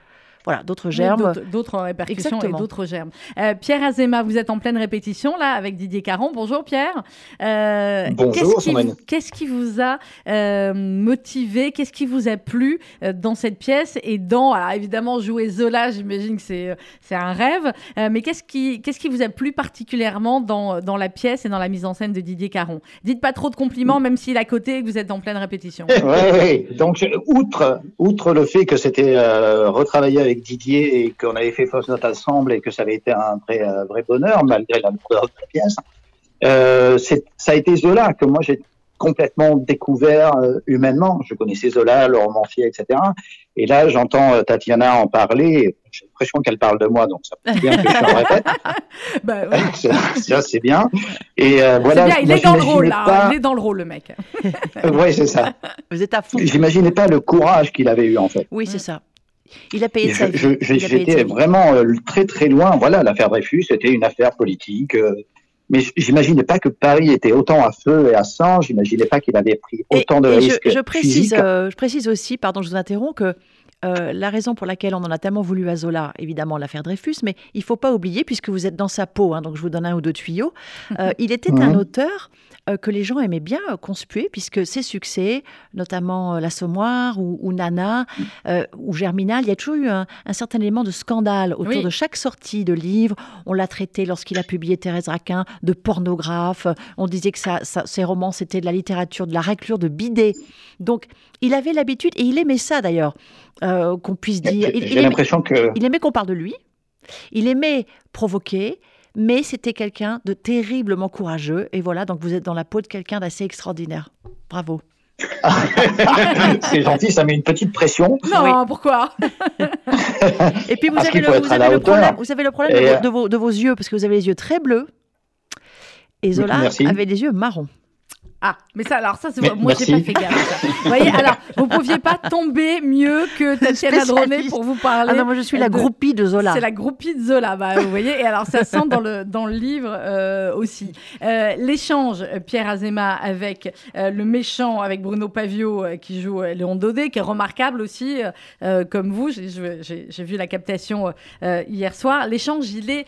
voilà, d'autres Oui, germes. d'autres- D'autres répercussions Exactement. et d'autres germes. Euh, Pierre Azema, vous êtes en pleine répétition là avec Didier Caron. Bonjour Pierre. Euh, Bonjour, qu'est-ce qui, vous- qu'est-ce qui vous a euh, motivé Qu'est-ce qui vous a plu euh, dans cette pièce et dans, alors évidemment, jouer Zola, j'imagine que c'est, euh, c'est un rêve, euh, mais qu'est-ce qui, qu'est-ce qui vous a plu particulièrement dans, dans la pièce et dans la mise en scène de Didier Caron? Dites pas trop de compliments, même s'il est à côté et que vous êtes en pleine répétition. Ouais, ouais. Donc, outre, outre le fait que c'était euh, retravaillé avec Didier et qu'on avait fait fausse note ensemble et que ça avait été un vrai, euh, vrai bonheur malgré la lourdeur de la pièce, euh, ça a été Zola que moi j'ai complètement découvert euh, humainement. Je connaissais Zola, le romancier, etc. Et là, j'entends euh, Tatiana en parler. et J'ai l'impression qu'elle parle de moi, donc ça fait bien que je me répète. Bah, ouais. ça, ça, c'est bien. Et euh, voilà. c'est bien, il moi, est dans le rôle là, il est dans le rôle le mec. Ouais, c'est ça. Vous êtes à fond. J'imaginais pas le courage qu'il avait eu en fait. Oui, c'est ça. Il a payé de sa vie. J'étais vraiment euh, très très loin. Voilà, l'affaire Dreyfus, c'était une affaire politique. euh, mais j'imaginais pas que Paris était autant à feu et à sang. J'imaginais pas qu'il avait pris Et- autant de et risques. je, je précise, euh, je précise aussi, pardon, je vous interromps, que euh, la raison pour laquelle on en a tellement voulu à Zola, évidemment, l'affaire Dreyfus, mais il faut pas oublier, puisque vous êtes dans sa peau, hein, donc je vous donne un ou deux tuyaux, euh, il était un auteur euh, que les gens aimaient bien conspuer, puisque ses succès, notamment L'Assommoir ou, ou Nana ou Germinal, il y a toujours eu un, un certain élément de scandale autour Oui. de chaque sortie de livre. On l'a traité lorsqu'il a publié Thérèse Raquin de pornographe. On disait que ça, ça- ses romans, c'était de la littérature, de la raclure, de bidet. Donc, il avait l'habitude, et il aimait ça d'ailleurs, euh, qu'on puisse dire. J'ai aimait, l'impression que il aimait qu'on parle de lui. Il aimait provoquer. Mais c'était quelqu'un de terriblement courageux. Et voilà, donc vous êtes dans la peau de quelqu'un d'assez extraordinaire. Bravo. c'est gentil, ça met une petite pression. Non, pourquoi? Et puis vous Parce avez, le, vous avez problème, vous avez le problème de, Et, vos, euh, de vos- de vos yeux, parce que vous avez les yeux très bleus. Et Zola avait les yeux marrons. Ah, mais ça, alors ça, c'est moi, j'ai pas fait gaffe. Vous voyez, alors, vous pouviez pas tomber mieux que Tatiana Dronet Spécialiste. pour vous parler. Ah non, moi je suis la de- groupie de Zola. C'est la groupie de Zola, bah, vous voyez. Et alors, ça sent dans le, dans le livre euh, aussi. Euh, L'échange, euh, Pierre Azéma, avec euh, le méchant, avec Bruno Pavio, euh, qui joue euh, Léon Daudet, qui est remarquable aussi, comme vous. J'ai- J'ai j'ai vu la captation euh, hier soir. L'échange, il est.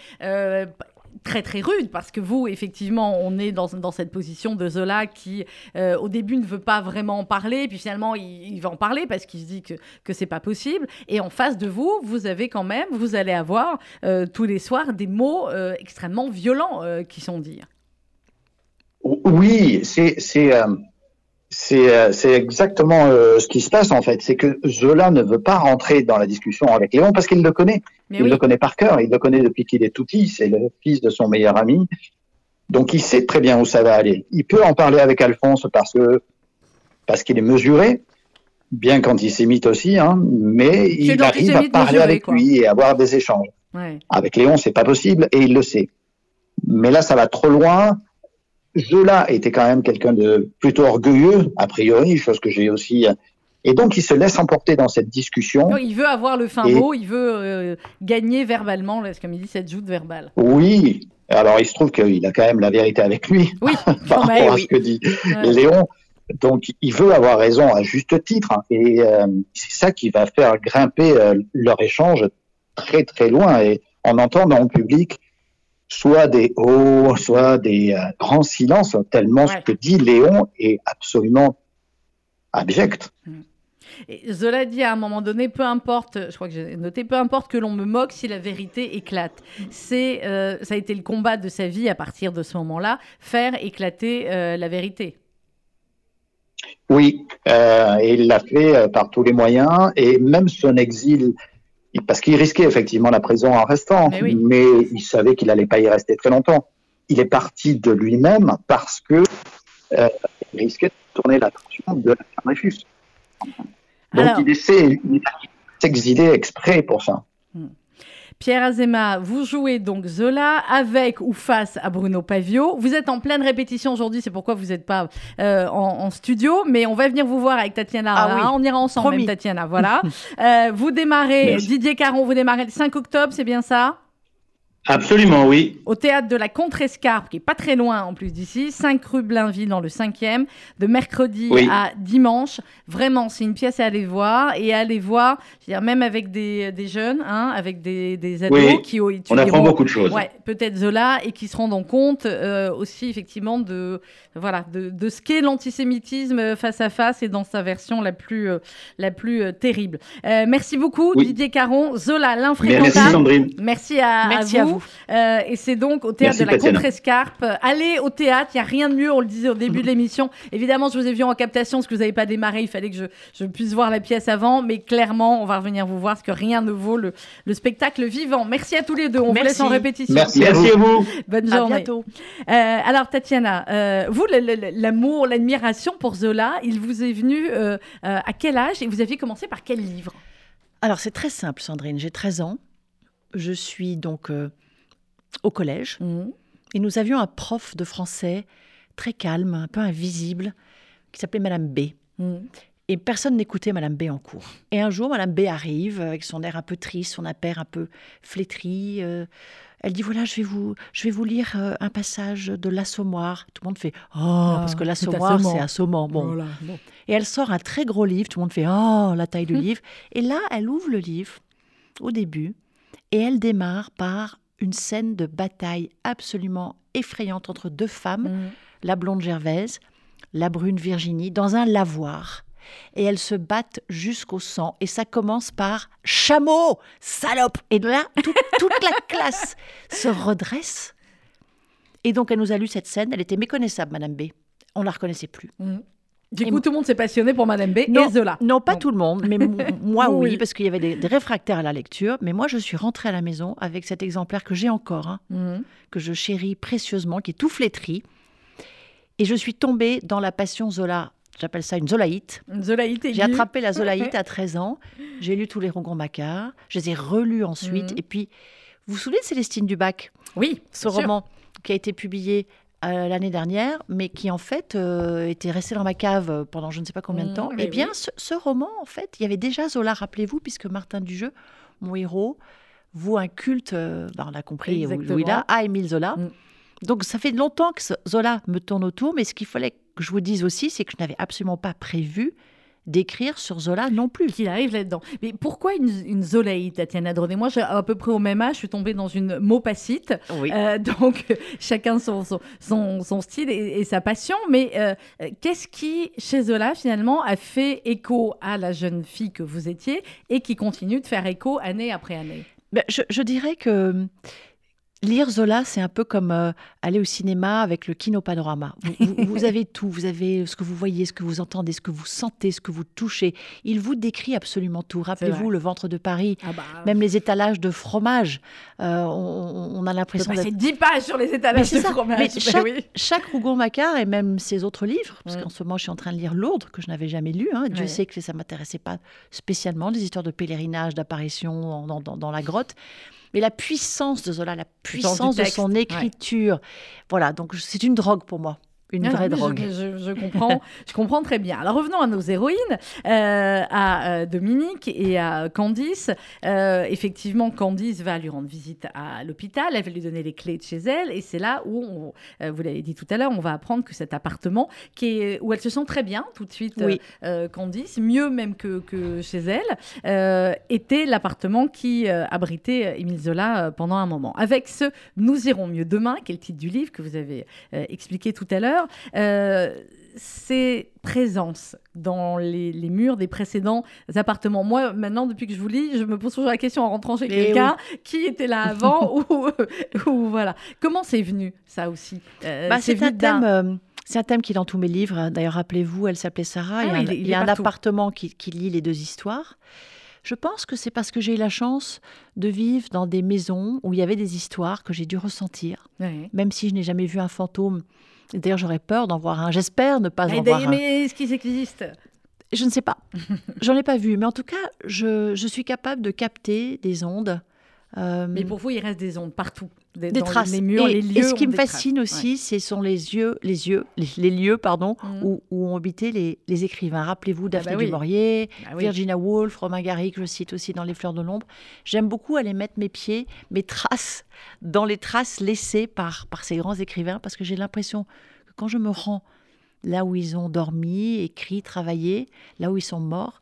très très rude parce que vous effectivement on est dans, dans cette position de Zola qui euh, au début ne veut pas vraiment en parler puis finalement il, va en parler parce qu'il se dit que que c'est pas possible. Et en face de vous vous avez quand même vous allez avoir euh, tous les soirs des mots euh, extrêmement violents qui sont dits. Oui, c'est c'est euh, c'est exactement euh, ce qui se passe en fait. C'est que Zola ne veut pas rentrer dans la discussion avec Léon parce qu'il le connaît. mais il oui le connaît par cœur. Il le connaît depuis qu'il est tout petit. C'est le fils de son meilleur ami. Donc il sait très bien où ça va aller. Il peut en parler avec Alphonse parce que parce qu'il est mesuré, bien qu'antisémite aussi, hein, mais il arrive à parler mesuré, avec quoi. lui et avoir des échanges. Ouais. Avec Léon, c'est pas possible et il le sait. Mais là, ça va trop loin. Zola était quand même quelqu'un de plutôt orgueilleux, a priori, chose que j'ai aussi. euh, Et donc, il se laisse emporter dans cette discussion. Non, il veut avoir le fin Et- mot il veut euh, gagner verbalement là, comme il dit cette joute verbale Oui. Alors, il se trouve qu'il a quand même la vérité avec lui oui par rapport à oui. ce que dit Ouais. Léon. Donc, il veut avoir raison à juste titre. hein. Et euh, c'est ça qui va faire grimper euh, leur échange très, très loin. Et on entend dans le public soit des hauts, soit des euh, grands silences, tellement ce que dit Léon est absolument abject. Et Zola dit à un moment donné, peu importe, je crois que j'ai noté, peu importe que l'on me moque si la vérité éclate. C'est, euh, ça a été le combat de sa vie à partir de ce moment-là, faire éclater euh, la vérité. Oui, euh, et il l'a fait par tous les moyens, et même son exil, il- parce qu'il risquait effectivement la prison en restant, Mais oui. mais il savait qu'il n'allait pas y rester très longtemps. Il est parti de lui-même parce que euh, il risquait de tourner l'attention de la Dreyfus. Donc Alors- il essaie il s'exiler exprès pour ça. Pierre Azéma, vous jouez donc Zola avec ou face à Bruno Pavio. Vous êtes en pleine répétition aujourd'hui, c'est pourquoi vous n'êtes pas euh, en, en studio, mais on va venir vous voir avec Tatiana. Ah oui. on ira ensemble, même, Tatiana. Voilà. Euh, vous démarrez, Merci. Didier Caron, vous démarrez le 5 octobre, c'est bien ça? Absolument, oui. au théâtre de la Contrescarpe, qui est pas très loin en plus d'ici, 5 rue Blainville dans le 5e, de mercredi Oui. à dimanche. Vraiment, c'est une pièce à aller voir et à aller voir, je veux dire, même avec des, des jeunes, hein, avec des, des ados Oui. qui On étudieront apprend beaucoup de choses. Ouais, peut-être Zola et qui se rendent compte euh, aussi effectivement de voilà de, de ce qu'est l'antisémitisme face à face et dans sa version la plus euh, la plus euh, terrible. Euh, merci beaucoup Oui. Didier Caron, Zola merci l'infréquentable. Sandrine. Merci à, Merci à vous. Euh, et c'est donc au théâtre Merci, de la. Contrescarpe. Allez au théâtre, il n'y a rien de mieux, on le disait au début de l'émission. Évidemment, je vous ai vu en captation parce que vous n'avez pas démarré, il fallait que je, je puisse voir la pièce avant, mais clairement, on va revenir vous voir parce que rien ne vaut le, le spectacle vivant. Merci à tous les deux, on vous laisse en répétition. Merci à Merci à vous. Bonne À journée. bientôt. Euh, alors, Tatiana, euh, vous, l'amour, l'admiration pour Zola, il vous est venu euh, euh, à quel âge et vous aviez commencé par quel livre? Alors, c'est très simple, Sandrine. J'ai 13 ans. Je suis donc euh, au collège. Et nous avions un prof de français très calme, un peu invisible, qui s'appelait Madame B. Et personne n'écoutait Madame B en cours. Et un jour, Madame B arrive avec son air un peu triste, son air un peu flétri. euh, elle dit voilà, je vais vous, je vais vous lire euh, un passage de l'Assommoir. Tout le monde fait oh parce que l'Assommoir c'est assommant. Bon. Voilà, bon. Et elle sort un très gros livre. Tout le monde fait oh la taille du livre. Et là, elle ouvre le livre au début et elle démarre par une scène de bataille absolument effrayante entre deux femmes Mm. la blonde Gervaise, la brune Virginie, dans un lavoir. Et elles se battent jusqu'au sang. Et ça commence par chameau, salope. Et là, tout- toute la classe se redresse. Et donc, elle nous a lu cette scène. Elle était méconnaissable, Madame B. On la reconnaissait plus. Du coup, tout le monde s'est passionné pour Madame B Non, et Zola. Non, pas tout le monde, mais moi oui, oui. parce qu'il y avait des, des réfractaires à la lecture. Mais moi, je suis rentrée à la maison avec cet exemplaire que j'ai encore, hein, Mhm. que je chéris précieusement, qui est tout flétri. Et je suis tombée dans la passion Zola. J'appelle ça une Zolaïte. Une Zolaïte. J'ai attrapé la Zolaïte à 13 ans. J'ai lu tous les Rongon-Macquart. Je les ai relus ensuite. Mhm. Et puis, vous vous souvenez de Célestine Dubac? Oui, Ce sûr. roman qui a été publié euh, l'année dernière, mais qui en fait euh, était resté dans ma cave pendant je ne sais pas combien de Mhm, temps. mais Eh bien, oui. ce, ce roman, en fait, il y avait déjà Zola, rappelez-vous, puisque Martin Dujeu, mon héros, voue un culte, euh, bah, on a compris Exactement. où il a, à Émile Zola. Mm. Donc, ça fait longtemps que ce- Zola me tourne autour, mais ce qu'il fallait que je vous dise aussi, c'est que je n'avais absolument pas prévu d'écrire sur Zola non plus. qu'il arrive là-dedans. Mais pourquoi une, une Zolaïte, Tatiana Dronet Moi, à peu près au même âge, je suis tombée dans une maupacite. Oui. Euh, donc, chacun son, son, son, son style et, et sa passion. Mais euh, qu'est-ce qui, chez Zola, finalement, a fait écho à la jeune fille que vous étiez et qui continue de faire écho année après année? Ben, je, je dirais que lire Zola, c'est un peu comme euh, aller au cinéma avec le Kino Panorama. Vous, vous- vous avez tout, vous avez ce que vous voyez, ce que vous entendez, ce que vous sentez, ce que vous touchez. Il vous décrit absolument tout. Rappelez-vous le ventre de Paris, ah bah, même les étalages de fromage. Euh, on, on a l'impression d'être 10 pages sur les étalages c'est de ça. fromage. Mais Ben chaque, oui. chaque Rougon-Macquart et même ses autres livres, parce Mm. qu'en ce moment je suis en train de lire Lourdes, que je n'avais jamais lu. hein. Dieu Ouais. sait que ça m'intéressait pas spécialement, des histoires de pèlerinage, d'apparition dans, dans- dans- dans la grotte. Mais la puissance de Zola, la puissance de son ouais. écriture, voilà, donc c'est une drogue pour moi. Une non, vraie je- drogue. Je, je comprends, je comprends très bien. Alors revenons à nos héroïnes, euh, à euh, Dominique et à Candice. Euh, effectivement, Candice va lui rendre visite à l'hôpital, elle va lui donner les clés de chez elle, et c'est là où, on- vous l'avez dit tout à l'heure, on va apprendre que cet appartement, qui est, où elle se sent très bien tout de suite, Oui. euh, Candice, mieux même que, que chez elle, était l'appartement qui abritait Émile Zola pendant un moment. Avec ce Nous irons mieux demain, qui est le titre du livre que vous avez expliqué tout à l'heure, euh, ces présences dans les, les murs des précédents appartements. Moi, maintenant, depuis que je vous lis, je me pose toujours la question en rentrant chez Eh quelqu'un qui était là avant ou, ou voilà. Comment c'est venu ça aussi? Euh, Bah, c'est venu un thème. euh, c'est un thème qui est dans tous mes livres. D'ailleurs, rappelez-vous, elle s'appelait Sarah. Ah il y a, oui, un, il y a appartement qui, qui lie les deux histoires. Je pense que c'est parce que j'ai eu la chance de vivre dans des maisons où il y avait des histoires que j'ai dû ressentir, même si je n'ai jamais vu un fantôme. D'ailleurs, j'aurais peur d'en voir un. J'espère ne pas Mais, en voir un. mais est-ce qu'ils existent Je ne sais pas. J'en ai pas vu. Mais en tout cas, je, je suis capable de capter des ondes Euh, Mais pour vous, il reste des ondes partout. Des, traces. Les murs, et, les lieux. et ce qui me traces. fascine aussi, Ouais. ce sont les yeux, les yeux, les, les lieux, pardon, Mhm. où, où ont habité les, les écrivains. Rappelez-vous Daphné bah oui. du Maurier, Bah oui. Virginia Woolf, Romain Gary, que je cite aussi dans Les Fleurs de l'ombre. J'aime beaucoup aller mettre mes pieds, mes traces, dans les traces laissées par, par ces grands écrivains, parce que j'ai l'impression que quand je me rends là où ils ont dormi, écrit, travaillé, là où ils sont morts,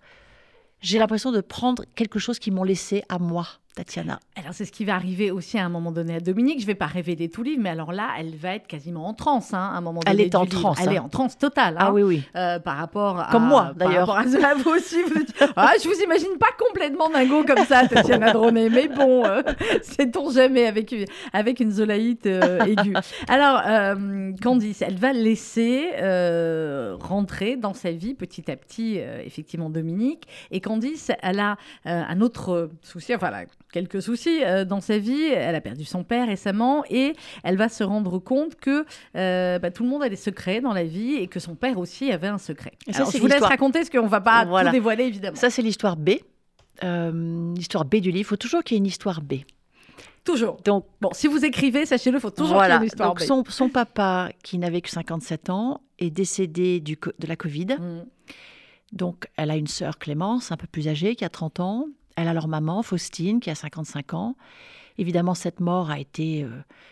j'ai l'impression de prendre quelque chose qu'ils m'ont laissé à moi, Tatiana. Alors, c'est ce qui va arriver aussi à un moment donné à Dominique. Je ne vais pas révéler tout le livre, mais alors là, elle va être quasiment en transe hein, à un moment Elle est en transe, Elle hein. est en transe totale. Ah hein, oui, oui. euh, par rapport à. Comme moi, par d'ailleurs. rapport à cela, vous aussi. Vous dites, ah, je vous imagine pas complètement dingo comme ça, Tatiana Dronet. Mais bon, euh, sait-on jamais avec, une- avec une zolaïte euh, aiguë. Alors, euh, Candice, elle va laisser euh, rentrer dans sa vie petit à petit, effectivement, Dominique. Et Candice, elle a un autre souci, enfin, a quelques soucis euh, dans sa vie. Elle a perdu son père récemment et elle va se rendre compte que euh, bah, tout le monde a des secrets dans la vie et que son père aussi avait un secret. Et ça, Alors, c'est je vous laisse raconter parce qu'on va pas Voilà. tout dévoiler évidemment. Ça, c'est l'histoire B. Euh, l'histoire B du livre. Il faut toujours qu'il y ait une histoire B. Toujours. Donc, Bon, si vous écrivez, sachez-le, il faut toujours voilà. qu'il y ait une histoire. Donc, B. son, son papa, qui n'avait que 57 ans, est décédé du, de la Covid. Mm. Donc, elle a une sœur Clémence, un peu plus âgée, qui a 30 ans. Elle a leur maman, Faustine, qui a 55 ans. Évidemment, cette mort a été euh,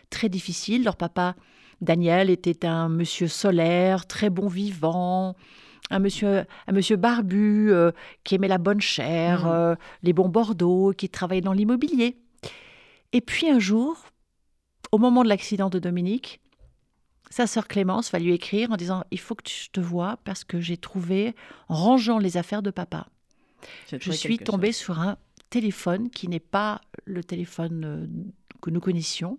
très difficile. Leur papa, Daniel, était un monsieur solaire, très bon vivant, un monsieur, un monsieur barbu, euh, qui aimait la bonne chair, Mm. euh, les bons Bordeaux, qui travaillait dans l'immobilier. Et puis un jour, au moment de l'accident de Dominique, sa sœur Clémence va lui écrire en disant Il faut que je te vois parce que j'ai trouvé, en rangeant les affaires de papa, je suis tombée chose. sur un téléphone qui n'est pas le téléphone euh, que nous connaissions.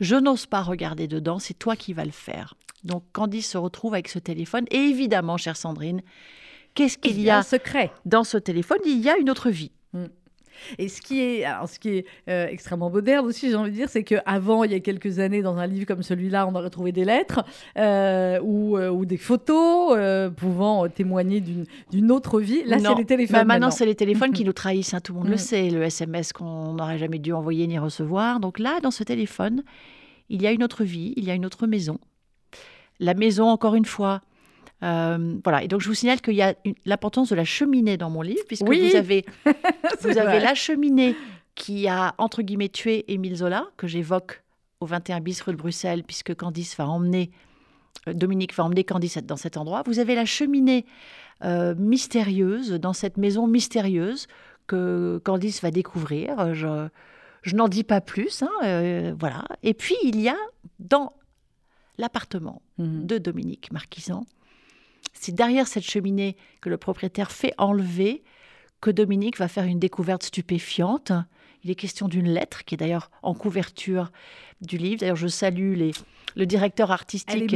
Je n'ose pas regarder dedans, c'est toi qui vas le faire. Donc Candice se retrouve avec ce téléphone. Et évidemment, chère Sandrine, qu'est-ce qu'il y a secret? dans ce téléphone? Il y a une autre vie. Et ce qui est, alors, ce qui est euh, extrêmement moderne aussi, j'ai envie de dire, c'est qu'avant, il y a quelques années, dans un livre comme celui-là, on aurait trouvé des lettres euh, ou, euh, ou des photos pouvant témoigner d'une autre vie. Là, c'est les téléphones. Bah, maintenant, maintenant. c'est les téléphones qui nous trahissent, hein, tout le monde Mm. le sait, le SMS qu'on n'aurait jamais dû envoyer ni recevoir. Donc là, dans ce téléphone, il y a une autre vie, il y a une autre maison. La maison, encore une fois. Euh, voilà, et donc je vous signale qu'il y a l'importance de la cheminée dans mon livre, puisque Oui. vous avez, vous avez la cheminée qui a, entre guillemets, tué Émile Zola, que j'évoque au 21 bis rue de Bruxelles, puisque Candice va emmener, euh, Dominique va emmener Candice dans cet endroit. Vous avez la cheminée euh, mystérieuse, dans cette maison mystérieuse que Candice va découvrir. Je, je n'en dis pas plus, hein, euh, voilà. Et puis, il y a dans l'appartement Mhm. de Dominique Marquisan, c'est derrière cette cheminée que le propriétaire fait enlever que Dominique va faire une découverte stupéfiante. Il est question d'une lettre qui est d'ailleurs en couverture du livre. D'ailleurs, je salue les, le directeur artistique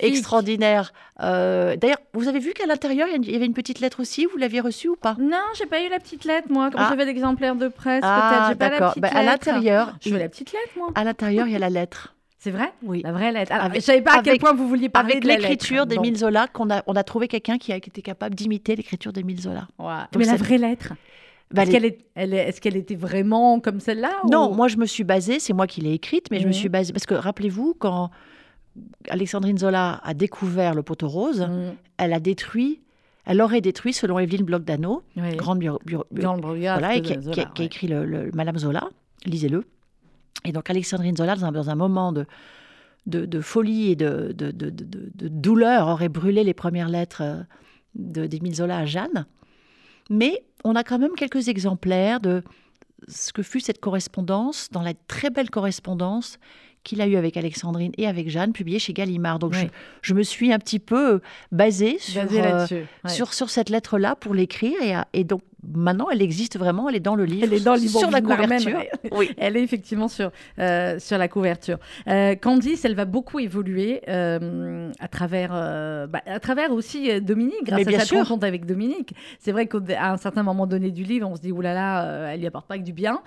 extraordinaire. Euh, D'ailleurs, vous avez vu qu'à l'intérieur, il y avait une petite lettre aussi. Vous l'aviez reçue ou pas? Non, j'ai pas eu la petite lettre, moi. Comme Ah. j'avais d'exemplaires de presse, Ah, peut-être. J'ai pas la d'accord. petite Bah, à l'intérieur, Je veux la petite lettre, moi. à l'intérieur, il y a la lettre. C'est vrai? Oui. La vraie lettre. Alors, Avec- je savais pas à quel avec- point vous vouliez parler Avec de l'écriture d'Émile Zola, qu'on a, on a trouvé quelqu'un qui a été capable d'imiter l'écriture d'Émile Zola. ouais. Donc, Mais la vraie lettre? Bah, Est-ce les- qu'elle est, elle est- est-ce qu'elle était vraiment comme celle-là Non, ou- moi je me suis basée, c'est moi qui l'ai écrite, mais je me Mhm. suis basée parce que rappelez-vous quand Alexandrine Zola a découvert le poteau rose, Mm. elle a détruit, elle aurait détruit selon Evelyne Bloch-Dano, Oui. grande bureau, bureau- voilà, de qui, a- Zola, qui a, qui a ouais. écrit le, le- Madame Zola, lisez-le. Et donc Alexandrine Zola, dans un, dans un moment de, de, de folie et de, douleur, aurait brûlé les premières lettres euh, de- d'Émile Zola à Jeanne. Mais on a quand même quelques exemplaires de ce que fut cette correspondance, dans la très belle correspondance qu'il a eue avec Alexandrine et avec Jeanne, publiée chez Gallimard. Donc je, Oui. je me suis un petit peu basée sur, Basée euh, ouais. sur, sur cette lettre-là pour l'écrire. Et, et donc maintenant, elle existe vraiment, elle est dans le livre. Elle est dans le livre, sur la couverture. Oui. Elle est effectivement sur, euh, sur la couverture. Euh, Candice, elle va beaucoup évoluer euh, à, travers, euh, bah, à travers aussi Dominique, grâce Mais bien à sûr. rencontre avec Dominique. C'est vrai qu'à un certain moment donné du livre, on se dit, oulala, là là, elle lui apporte pas que du bien,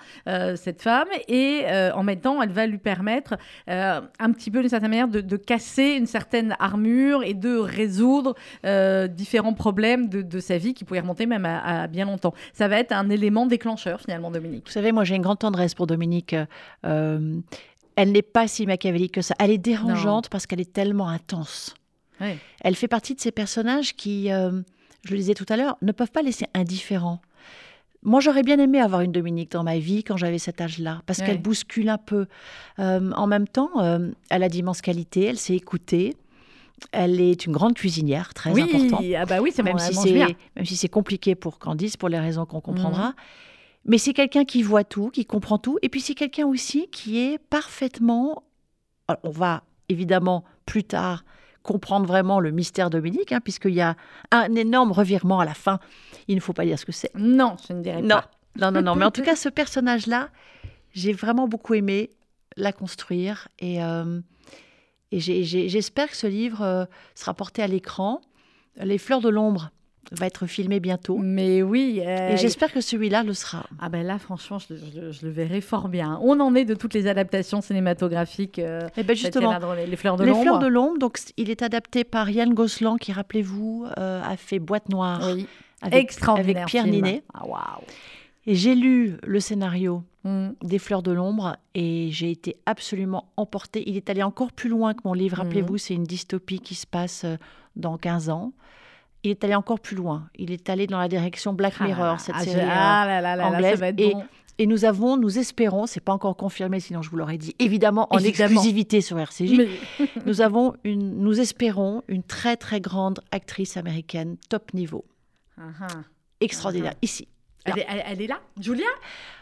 cette femme. Et en même temps, elle va lui permettre un petit peu, d'une certaine manière, de, de casser une certaine armure et de résoudre différents problèmes de, de sa vie qui pouvaient remonter même à, à bien longtemps. Ça va être un élément déclencheur finalement, Dominique. Vous savez, moi j'ai une grande tendresse pour Dominique. Euh, elle n'est pas si machiavélique que ça. Elle est dérangeante parce qu'elle est tellement intense. Elle fait partie de ces personnages qui, euh, je le disais tout à l'heure, ne peuvent pas laisser indifférents. Moi, j'aurais bien aimé avoir une Dominique dans ma vie quand j'avais cet âge-là, parce Ouais. qu'elle bouscule un peu. Euh, en même temps, euh, elle a d'immenses qualités, elle sait écouter. Elle est une grande cuisinière, très oui, important. ah bah oui, c'est Même si même si c'est compliqué pour Candice, pour les raisons qu'on Mhm. comprendra. Mais c'est quelqu'un qui voit tout, qui comprend tout. Et puis c'est quelqu'un aussi qui est parfaitement. Alors, on va évidemment plus tard comprendre vraiment le mystère Dominique, hein, puisqu'il y a un énorme revirement à la fin. Il ne faut pas dire ce que c'est. Non, je ne dirais Non, pas. non, non, non. Mais en tout cas, ce personnage-là, j'ai vraiment beaucoup aimé la construire. Et, euh, et j'espère que ce livre euh, sera porté à l'écran. Les Fleurs de l'ombre va être filmé bientôt. Mais oui. euh, Et j'espère que celui-là le sera. Ah ben là, franchement, je, le- je le- je le verrai fort bien. On en est de toutes les adaptations cinématographiques. euh, Et ben justement, les fleurs de Les l'ombre. Fleurs de l'ombre, donc il est adapté par Yann Gosselin, qui, rappelez-vous, euh, a fait Boîte Noire Oui, avec, extraordinaire. avec Pierre film. Ninet. Ah waouh. Et j'ai lu le scénario. Des Fleurs de l'ombre et j'ai été absolument emportée. Il est allé encore plus loin que mon livre. Mhm. Rappelez-vous, c'est une dystopie qui se passe euh, dans 15 ans. Il est allé encore plus loin. Il est allé dans la direction Black Ah là, Mirror, cette ah, série. ah là là là anglaise. ça va être Et bon. Et nous avons, nous espérons, c'est pas encore confirmé, sinon je vous l'aurais dit, évidemment en Évidemment. exclusivité sur RCJ. Mais- Nous avons une, nous espérons une très très grande actrice américaine top niveau, Ah, extraordinaire ici. Elle, est, elle- elle est là, Julia?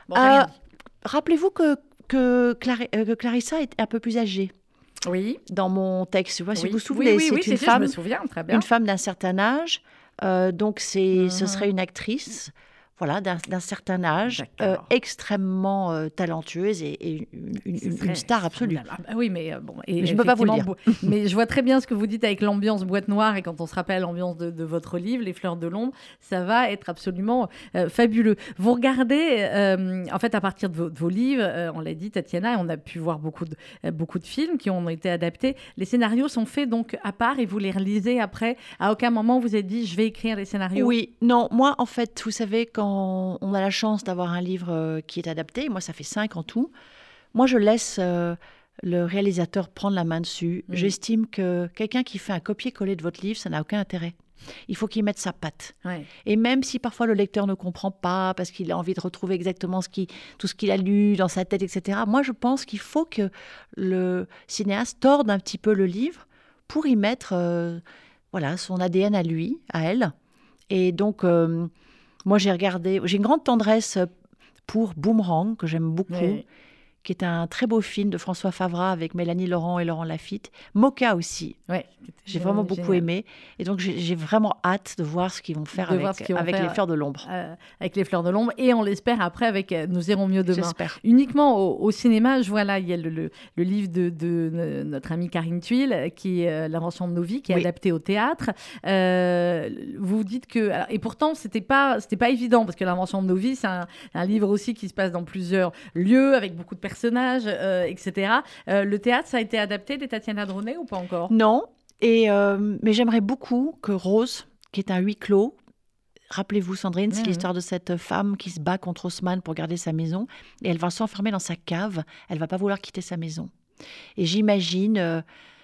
Bon, Euh. Rappelez-vous que que, Clari- euh, que Clarissa est un peu plus âgée Oui. dans mon texte. Si vous vous souvenez, Oui, oui, c'est oui, une femme, je me souviens très bien. une femme d'un certain âge. euh, donc c'est, ce Mhm. serait une actrice. Voilà, d'un, certain âge, euh, extrêmement euh, talentueuse et, et une, star absolue. Ah bah oui, mais euh, bon. Et Mais je peux pas vous le bo- mais je vois très bien ce que vous dites avec l'ambiance boîte noire et quand on se rappelle l'ambiance de, de votre livre, Les Fleurs de l'ombre, ça va être absolument fabuleux. Vous regardez, en fait, à partir de vos, de vos livres, on l'a dit, Tatiana, on a pu voir beaucoup de, beaucoup de films qui ont été adaptés. Les scénarios sont faits donc à part et vous les relisez après. À aucun moment vous êtes dit, je vais écrire les scénarios. Oui, non, moi en fait, vous savez, quand on a la chance d'avoir un livre euh, qui est adapté, moi ça fait cinq en tout, moi je laisse euh, le réalisateur prendre la main dessus. Mm. J'estime que quelqu'un qui fait un copier-coller de votre livre, ça n'a aucun intérêt. Il faut qu'il mette sa patte. Ouais. Et même si parfois le lecteur ne comprend pas, parce qu'il a envie de retrouver exactement ce qui, tout ce qu'il a lu dans sa tête, etc., moi je pense qu'il faut que le cinéaste torde un petit peu le livre pour y mettre euh, voilà, son ADN à lui, à elle. Et donc, euh, moi j'ai regardé, j'ai une grande tendresse pour Boomerang, que j'aime beaucoup. Qui est un très beau film de François Favra avec Mélanie Laurent et Laurent Lafitte. Mocha aussi, Ouais. j'ai vraiment beaucoup génial. aimé. Et donc j'ai vraiment hâte de voir ce qu'ils vont faire De avec, vont faire. les fleurs de l'ombre. Euh, avec les fleurs de l'ombre et on l'espère après avec euh, Nous irons mieux demain. J'espère. Uniquement au, au cinéma, je vois là, il y a le, le- le livre de, de no- notre amie Karine Tuile, euh, qui est euh, L'invention de nos vies, qui est Oui. adapté au théâtre. Euh, vous dites que. alors, et pourtant, c'était pas, pas évident, parce que L'invention de nos vies, c'est un, un livre aussi qui se passe dans plusieurs lieux, avec beaucoup de personnages, euh, etc. Euh, le théâtre, ça a été adapté des Tatiana Dronet ou pas encore? Non, et, euh, mais j'aimerais beaucoup que Rose, qui est un huis clos, rappelez-vous Sandrine, c'est Mhm. l'histoire de cette femme qui se bat contre Haussmann pour garder sa maison, et elle va s'enfermer dans sa cave, elle va pas vouloir quitter sa maison. Et j'imagine, euh,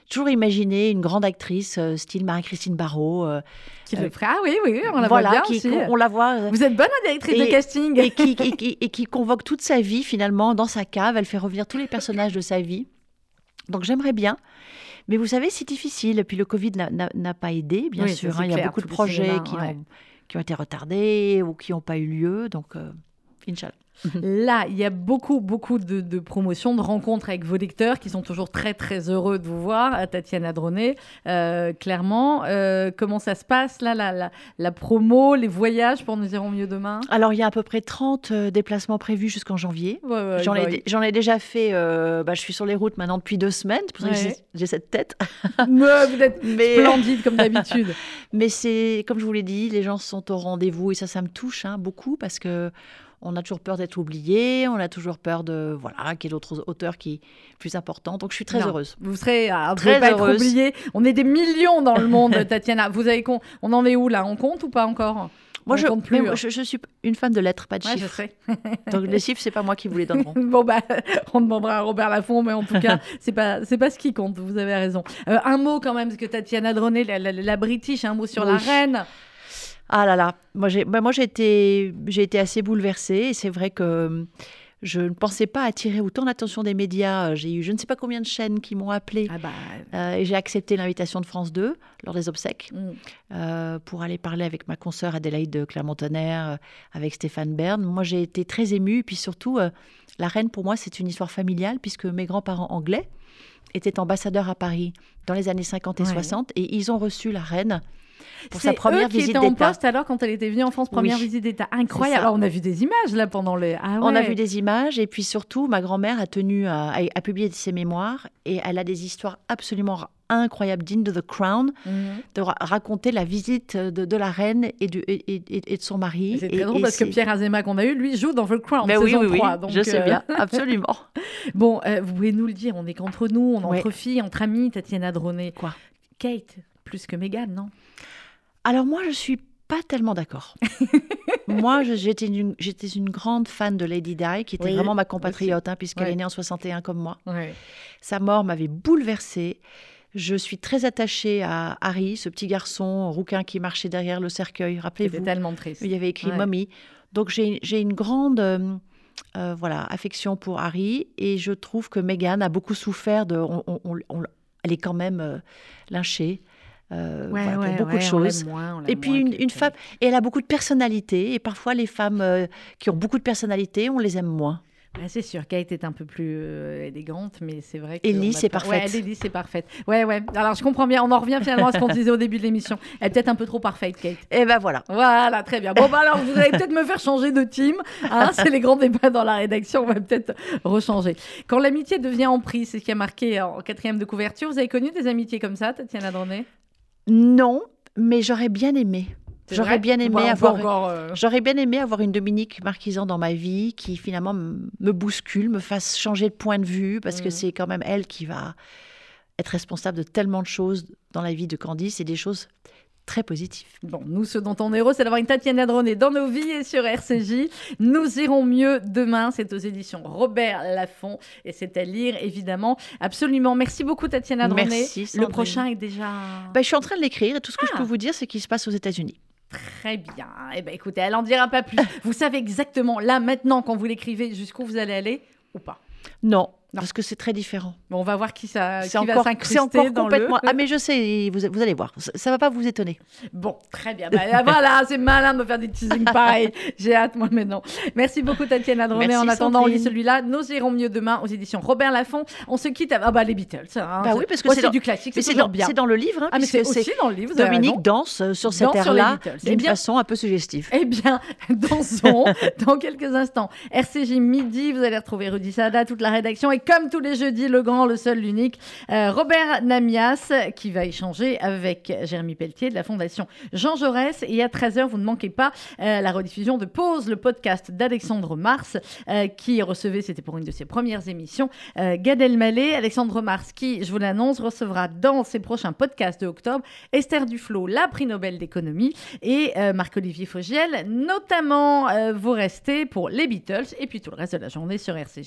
toujours imaginer une grande actrice, euh, style Marie-Christine Barrault, euh, Qui Euh, le fera Ah oui, oui, on la voilà, voit bien qui, aussi. on la voit... euh, Vous êtes bonne en directrice de casting. et qui, et qui- et qui convoque toute sa vie finalement dans sa cave. Elle fait revenir tous les personnages de sa vie. Donc j'aimerais bien. Mais vous savez, c'est difficile. Et puis le Covid n'a- pas aidé, bien Oui, sûr. hein. Il y a beaucoup de projets qui, ouais. ont, qui ont été retardés ou qui n'ont pas eu lieu. Donc, euh, Inch'Allah. Là, il y a beaucoup, beaucoup de, de promotions, de rencontres avec vos lecteurs qui sont toujours très, très heureux de vous voir, Tatiana Dronet, euh, clairement. Euh, comment ça se passe, là, la, la, la promo, les voyages pour Nous irons mieux demain? Alors, il y a à peu près 30 euh, déplacements prévus jusqu'en janvier. Ouais, ouais, J'en bah ai, j'en ai déjà fait. euh, bah, je suis sur les routes maintenant depuis deux semaines. C'est pour ça que j'ai- j'ai cette tête. Mais vous êtes Mais, splendide comme d'habitude. Mais c'est, comme je vous l'ai dit, les gens sont au rendez-vous et ça, ça me touche hein, beaucoup parce que on a toujours peur d'être oublié, on a toujours peur de voilà qu'il y ait d'autres auteurs qui plus importants. Donc je suis très Non. heureuse. Vous serez, ah, vous Très pas être heureuse. oublié. On est des millions dans le monde, Tatiana. Vous avez con- on en est où là? On compte ou pas encore? Moi, je, compte plus, mais moi, hein. je, je suis une fan de lettres, pas de Ouais, je chiffres. Donc les chiffres, c'est pas moi qui vous les donneront. Bon bah, on demandera à Robert Laffont, mais en tout cas, c'est pas c'est pas ce qui compte. Vous avez raison. Euh, un mot quand même, parce que Tatiana Droné, la, la, la British, un mot sur la reine. Ah là là, moi j'ai bah, moi, j'ai été, j'ai été assez bouleversée. Et c'est vrai que hum, je ne pensais pas attirer autant l'attention des médias. Euh, J'ai eu je ne sais pas combien de chaînes qui m'ont appelé. Ah bah. Euh, et j'ai accepté l'invitation de France 2 lors des obsèques mm. euh, pour aller parler avec ma consoeur Adélaïde de Clermont-Tonnerre, euh, avec Stéphane Bern. Moi, j'ai été très émue. Et puis surtout, la reine, pour moi, c'est une histoire familiale puisque mes grands-parents anglais étaient ambassadeurs à Paris dans les années 50 et Ouais. 60 et ils ont reçu la reine pour C'est sa première eux qui visite étaient en poste alors quand elle était venue en France, première Oui. visite d'État. Incroyable. Alors on a vu des images là pendant les. Ah On a vu des images et puis surtout, ma grand-mère a tenu à, à- à publier ses mémoires et elle a des histoires absolument incroyables, dignes de The Crown, Mhm. de ra- raconter la visite de, de la reine et, du- et- et- et de son mari. C'est très drôle parce que Pierre Azéma qu'on a eu, lui, joue dans The Crown, Mais oui, saison oui, oui, 3. donc, je sais euh, bien, absolument. Bon, euh, vous pouvez nous le dire, on est qu'entre nous, on est Ouais. entre filles, entre amies, Tatiana Droné. Quoi? Kate, plus que Meghan, non? Alors moi, je suis pas tellement d'accord. moi, j'étais une, grande fan de Lady Di, qui était Oui, vraiment ma compatriote, hein, puisqu'elle Ouais. est née en 61 comme moi. Ouais. Sa mort m'avait bouleversée. Je suis très attachée à Harry, ce petit garçon rouquin qui marchait derrière le cercueil. C'était Rappelez-vous, tellement triste. il y avait écrit Ouais. Mommy. Donc j'ai une grande euh, euh, voilà, affection pour Harry et je trouve que Meghan a beaucoup souffert de. on- on- on- on- elle est quand même euh, lynchée. Euh, Ouais, voilà, pour ouais, beaucoup ouais, de choses. moins, Et puis une, femme, et elle a beaucoup de personnalité, et parfois les femmes euh, qui ont beaucoup de personnalité, on les aime moins. Ouais, c'est sûr, Kate est un peu plus euh, élégante, mais c'est vrai que. Ellie, c'est pas- parfaite. Ouais, Ellie, c'est parfaite. Ouais, ouais. Alors, je comprends bien. On en revient finalement à ce qu'on disait au début de l'émission. Elle est peut-être un peu trop parfaite, Kate. Et ben voilà. Voilà, très bien. Bon, bah alors, vous allez peut-être me faire changer de team. hein, c'est les grands débats dans la rédaction. On va peut-être rechanger. Quand l'amitié devient emprise, c'est ce qui a marqué en quatrième de couverture. Vous avez connu des amitiés comme ça, Tatiana Dorné Non, mais j'aurais bien aimé. J'aurais bien aimé avoir. euh, J'aurais bien aimé avoir une Dominique Marquisan dans ma vie qui finalement me bouscule, me fasse changer de point de vue, parce que Mhm. c'est quand même elle qui va être responsable de tellement de choses dans la vie de Candice et des choses très positives. Bon, nous, ce dont on est heureux, c'est d'avoir une Tatiana Droné dans nos vies et sur RCJ. Nous irons mieux demain. C'est aux éditions Robert Laffont et c'est à lire, évidemment. Absolument. Merci beaucoup, Tatiana Droné. Merci, Le prochain est déjà Ben, je suis en train de l'écrire et tout ce que Ah. je peux vous dire, c'est qu'il se passe aux États-Unis. très bien. Eh ben, écoutez, elle en dira pas plus. vous savez exactement, là, maintenant, quand vous l'écrivez, jusqu'où vous allez aller ou pas? Non, Non. parce que c'est très différent. Bon, on va voir qui, ça, qui va encore, s'incruster c'est encore dans complètement. le... Ah, mais je sais, vous, vous allez voir, ça, ça va pas vous étonner. Bon, très bien. Bah, voilà, c'est malin de me faire des teasings pareils. J'ai hâte, moi, maintenant. Merci beaucoup, Tatiana Droné. Merci, En attendant, on lit celui-là. Nous irons mieux demain aux éditions Robert Laffont. On se quitte. à- Ah, bah, les Beatles. hein. Bah oui, parce que c'est dans- du classique. C'est dans, bien. c'est dans le livre, hein, Ah, mais c'est puisque aussi dans le livre. Dominique danse euh, sur cette Danse sur les air-là Beatles. Eh d'une façon un peu suggestive. Eh bien, dansons dans quelques instants. RCJ midi, vous allez retrouver Rudy Sada, toute la rédaction. Et comme tous les jeudis, le grand, le seul, l'unique, euh, Robert Namias, qui va échanger avec Jérémy Pelletier de la Fondation Jean Jaurès. Et à 13h, vous ne manquez pas euh, la rediffusion de Pause, le podcast d'Alexandre Mars, euh, qui recevait, c'était pour une de ses premières émissions, Gad Elmaleh. Alexandre Mars, qui, je vous l'annonce, recevra dans ses prochains podcasts de octobre Esther Duflo, la prix Nobel d'économie, et Marc-Olivier Fogiel. Notamment, vous restez pour les Beatles et puis tout le reste de la journée sur RCJ.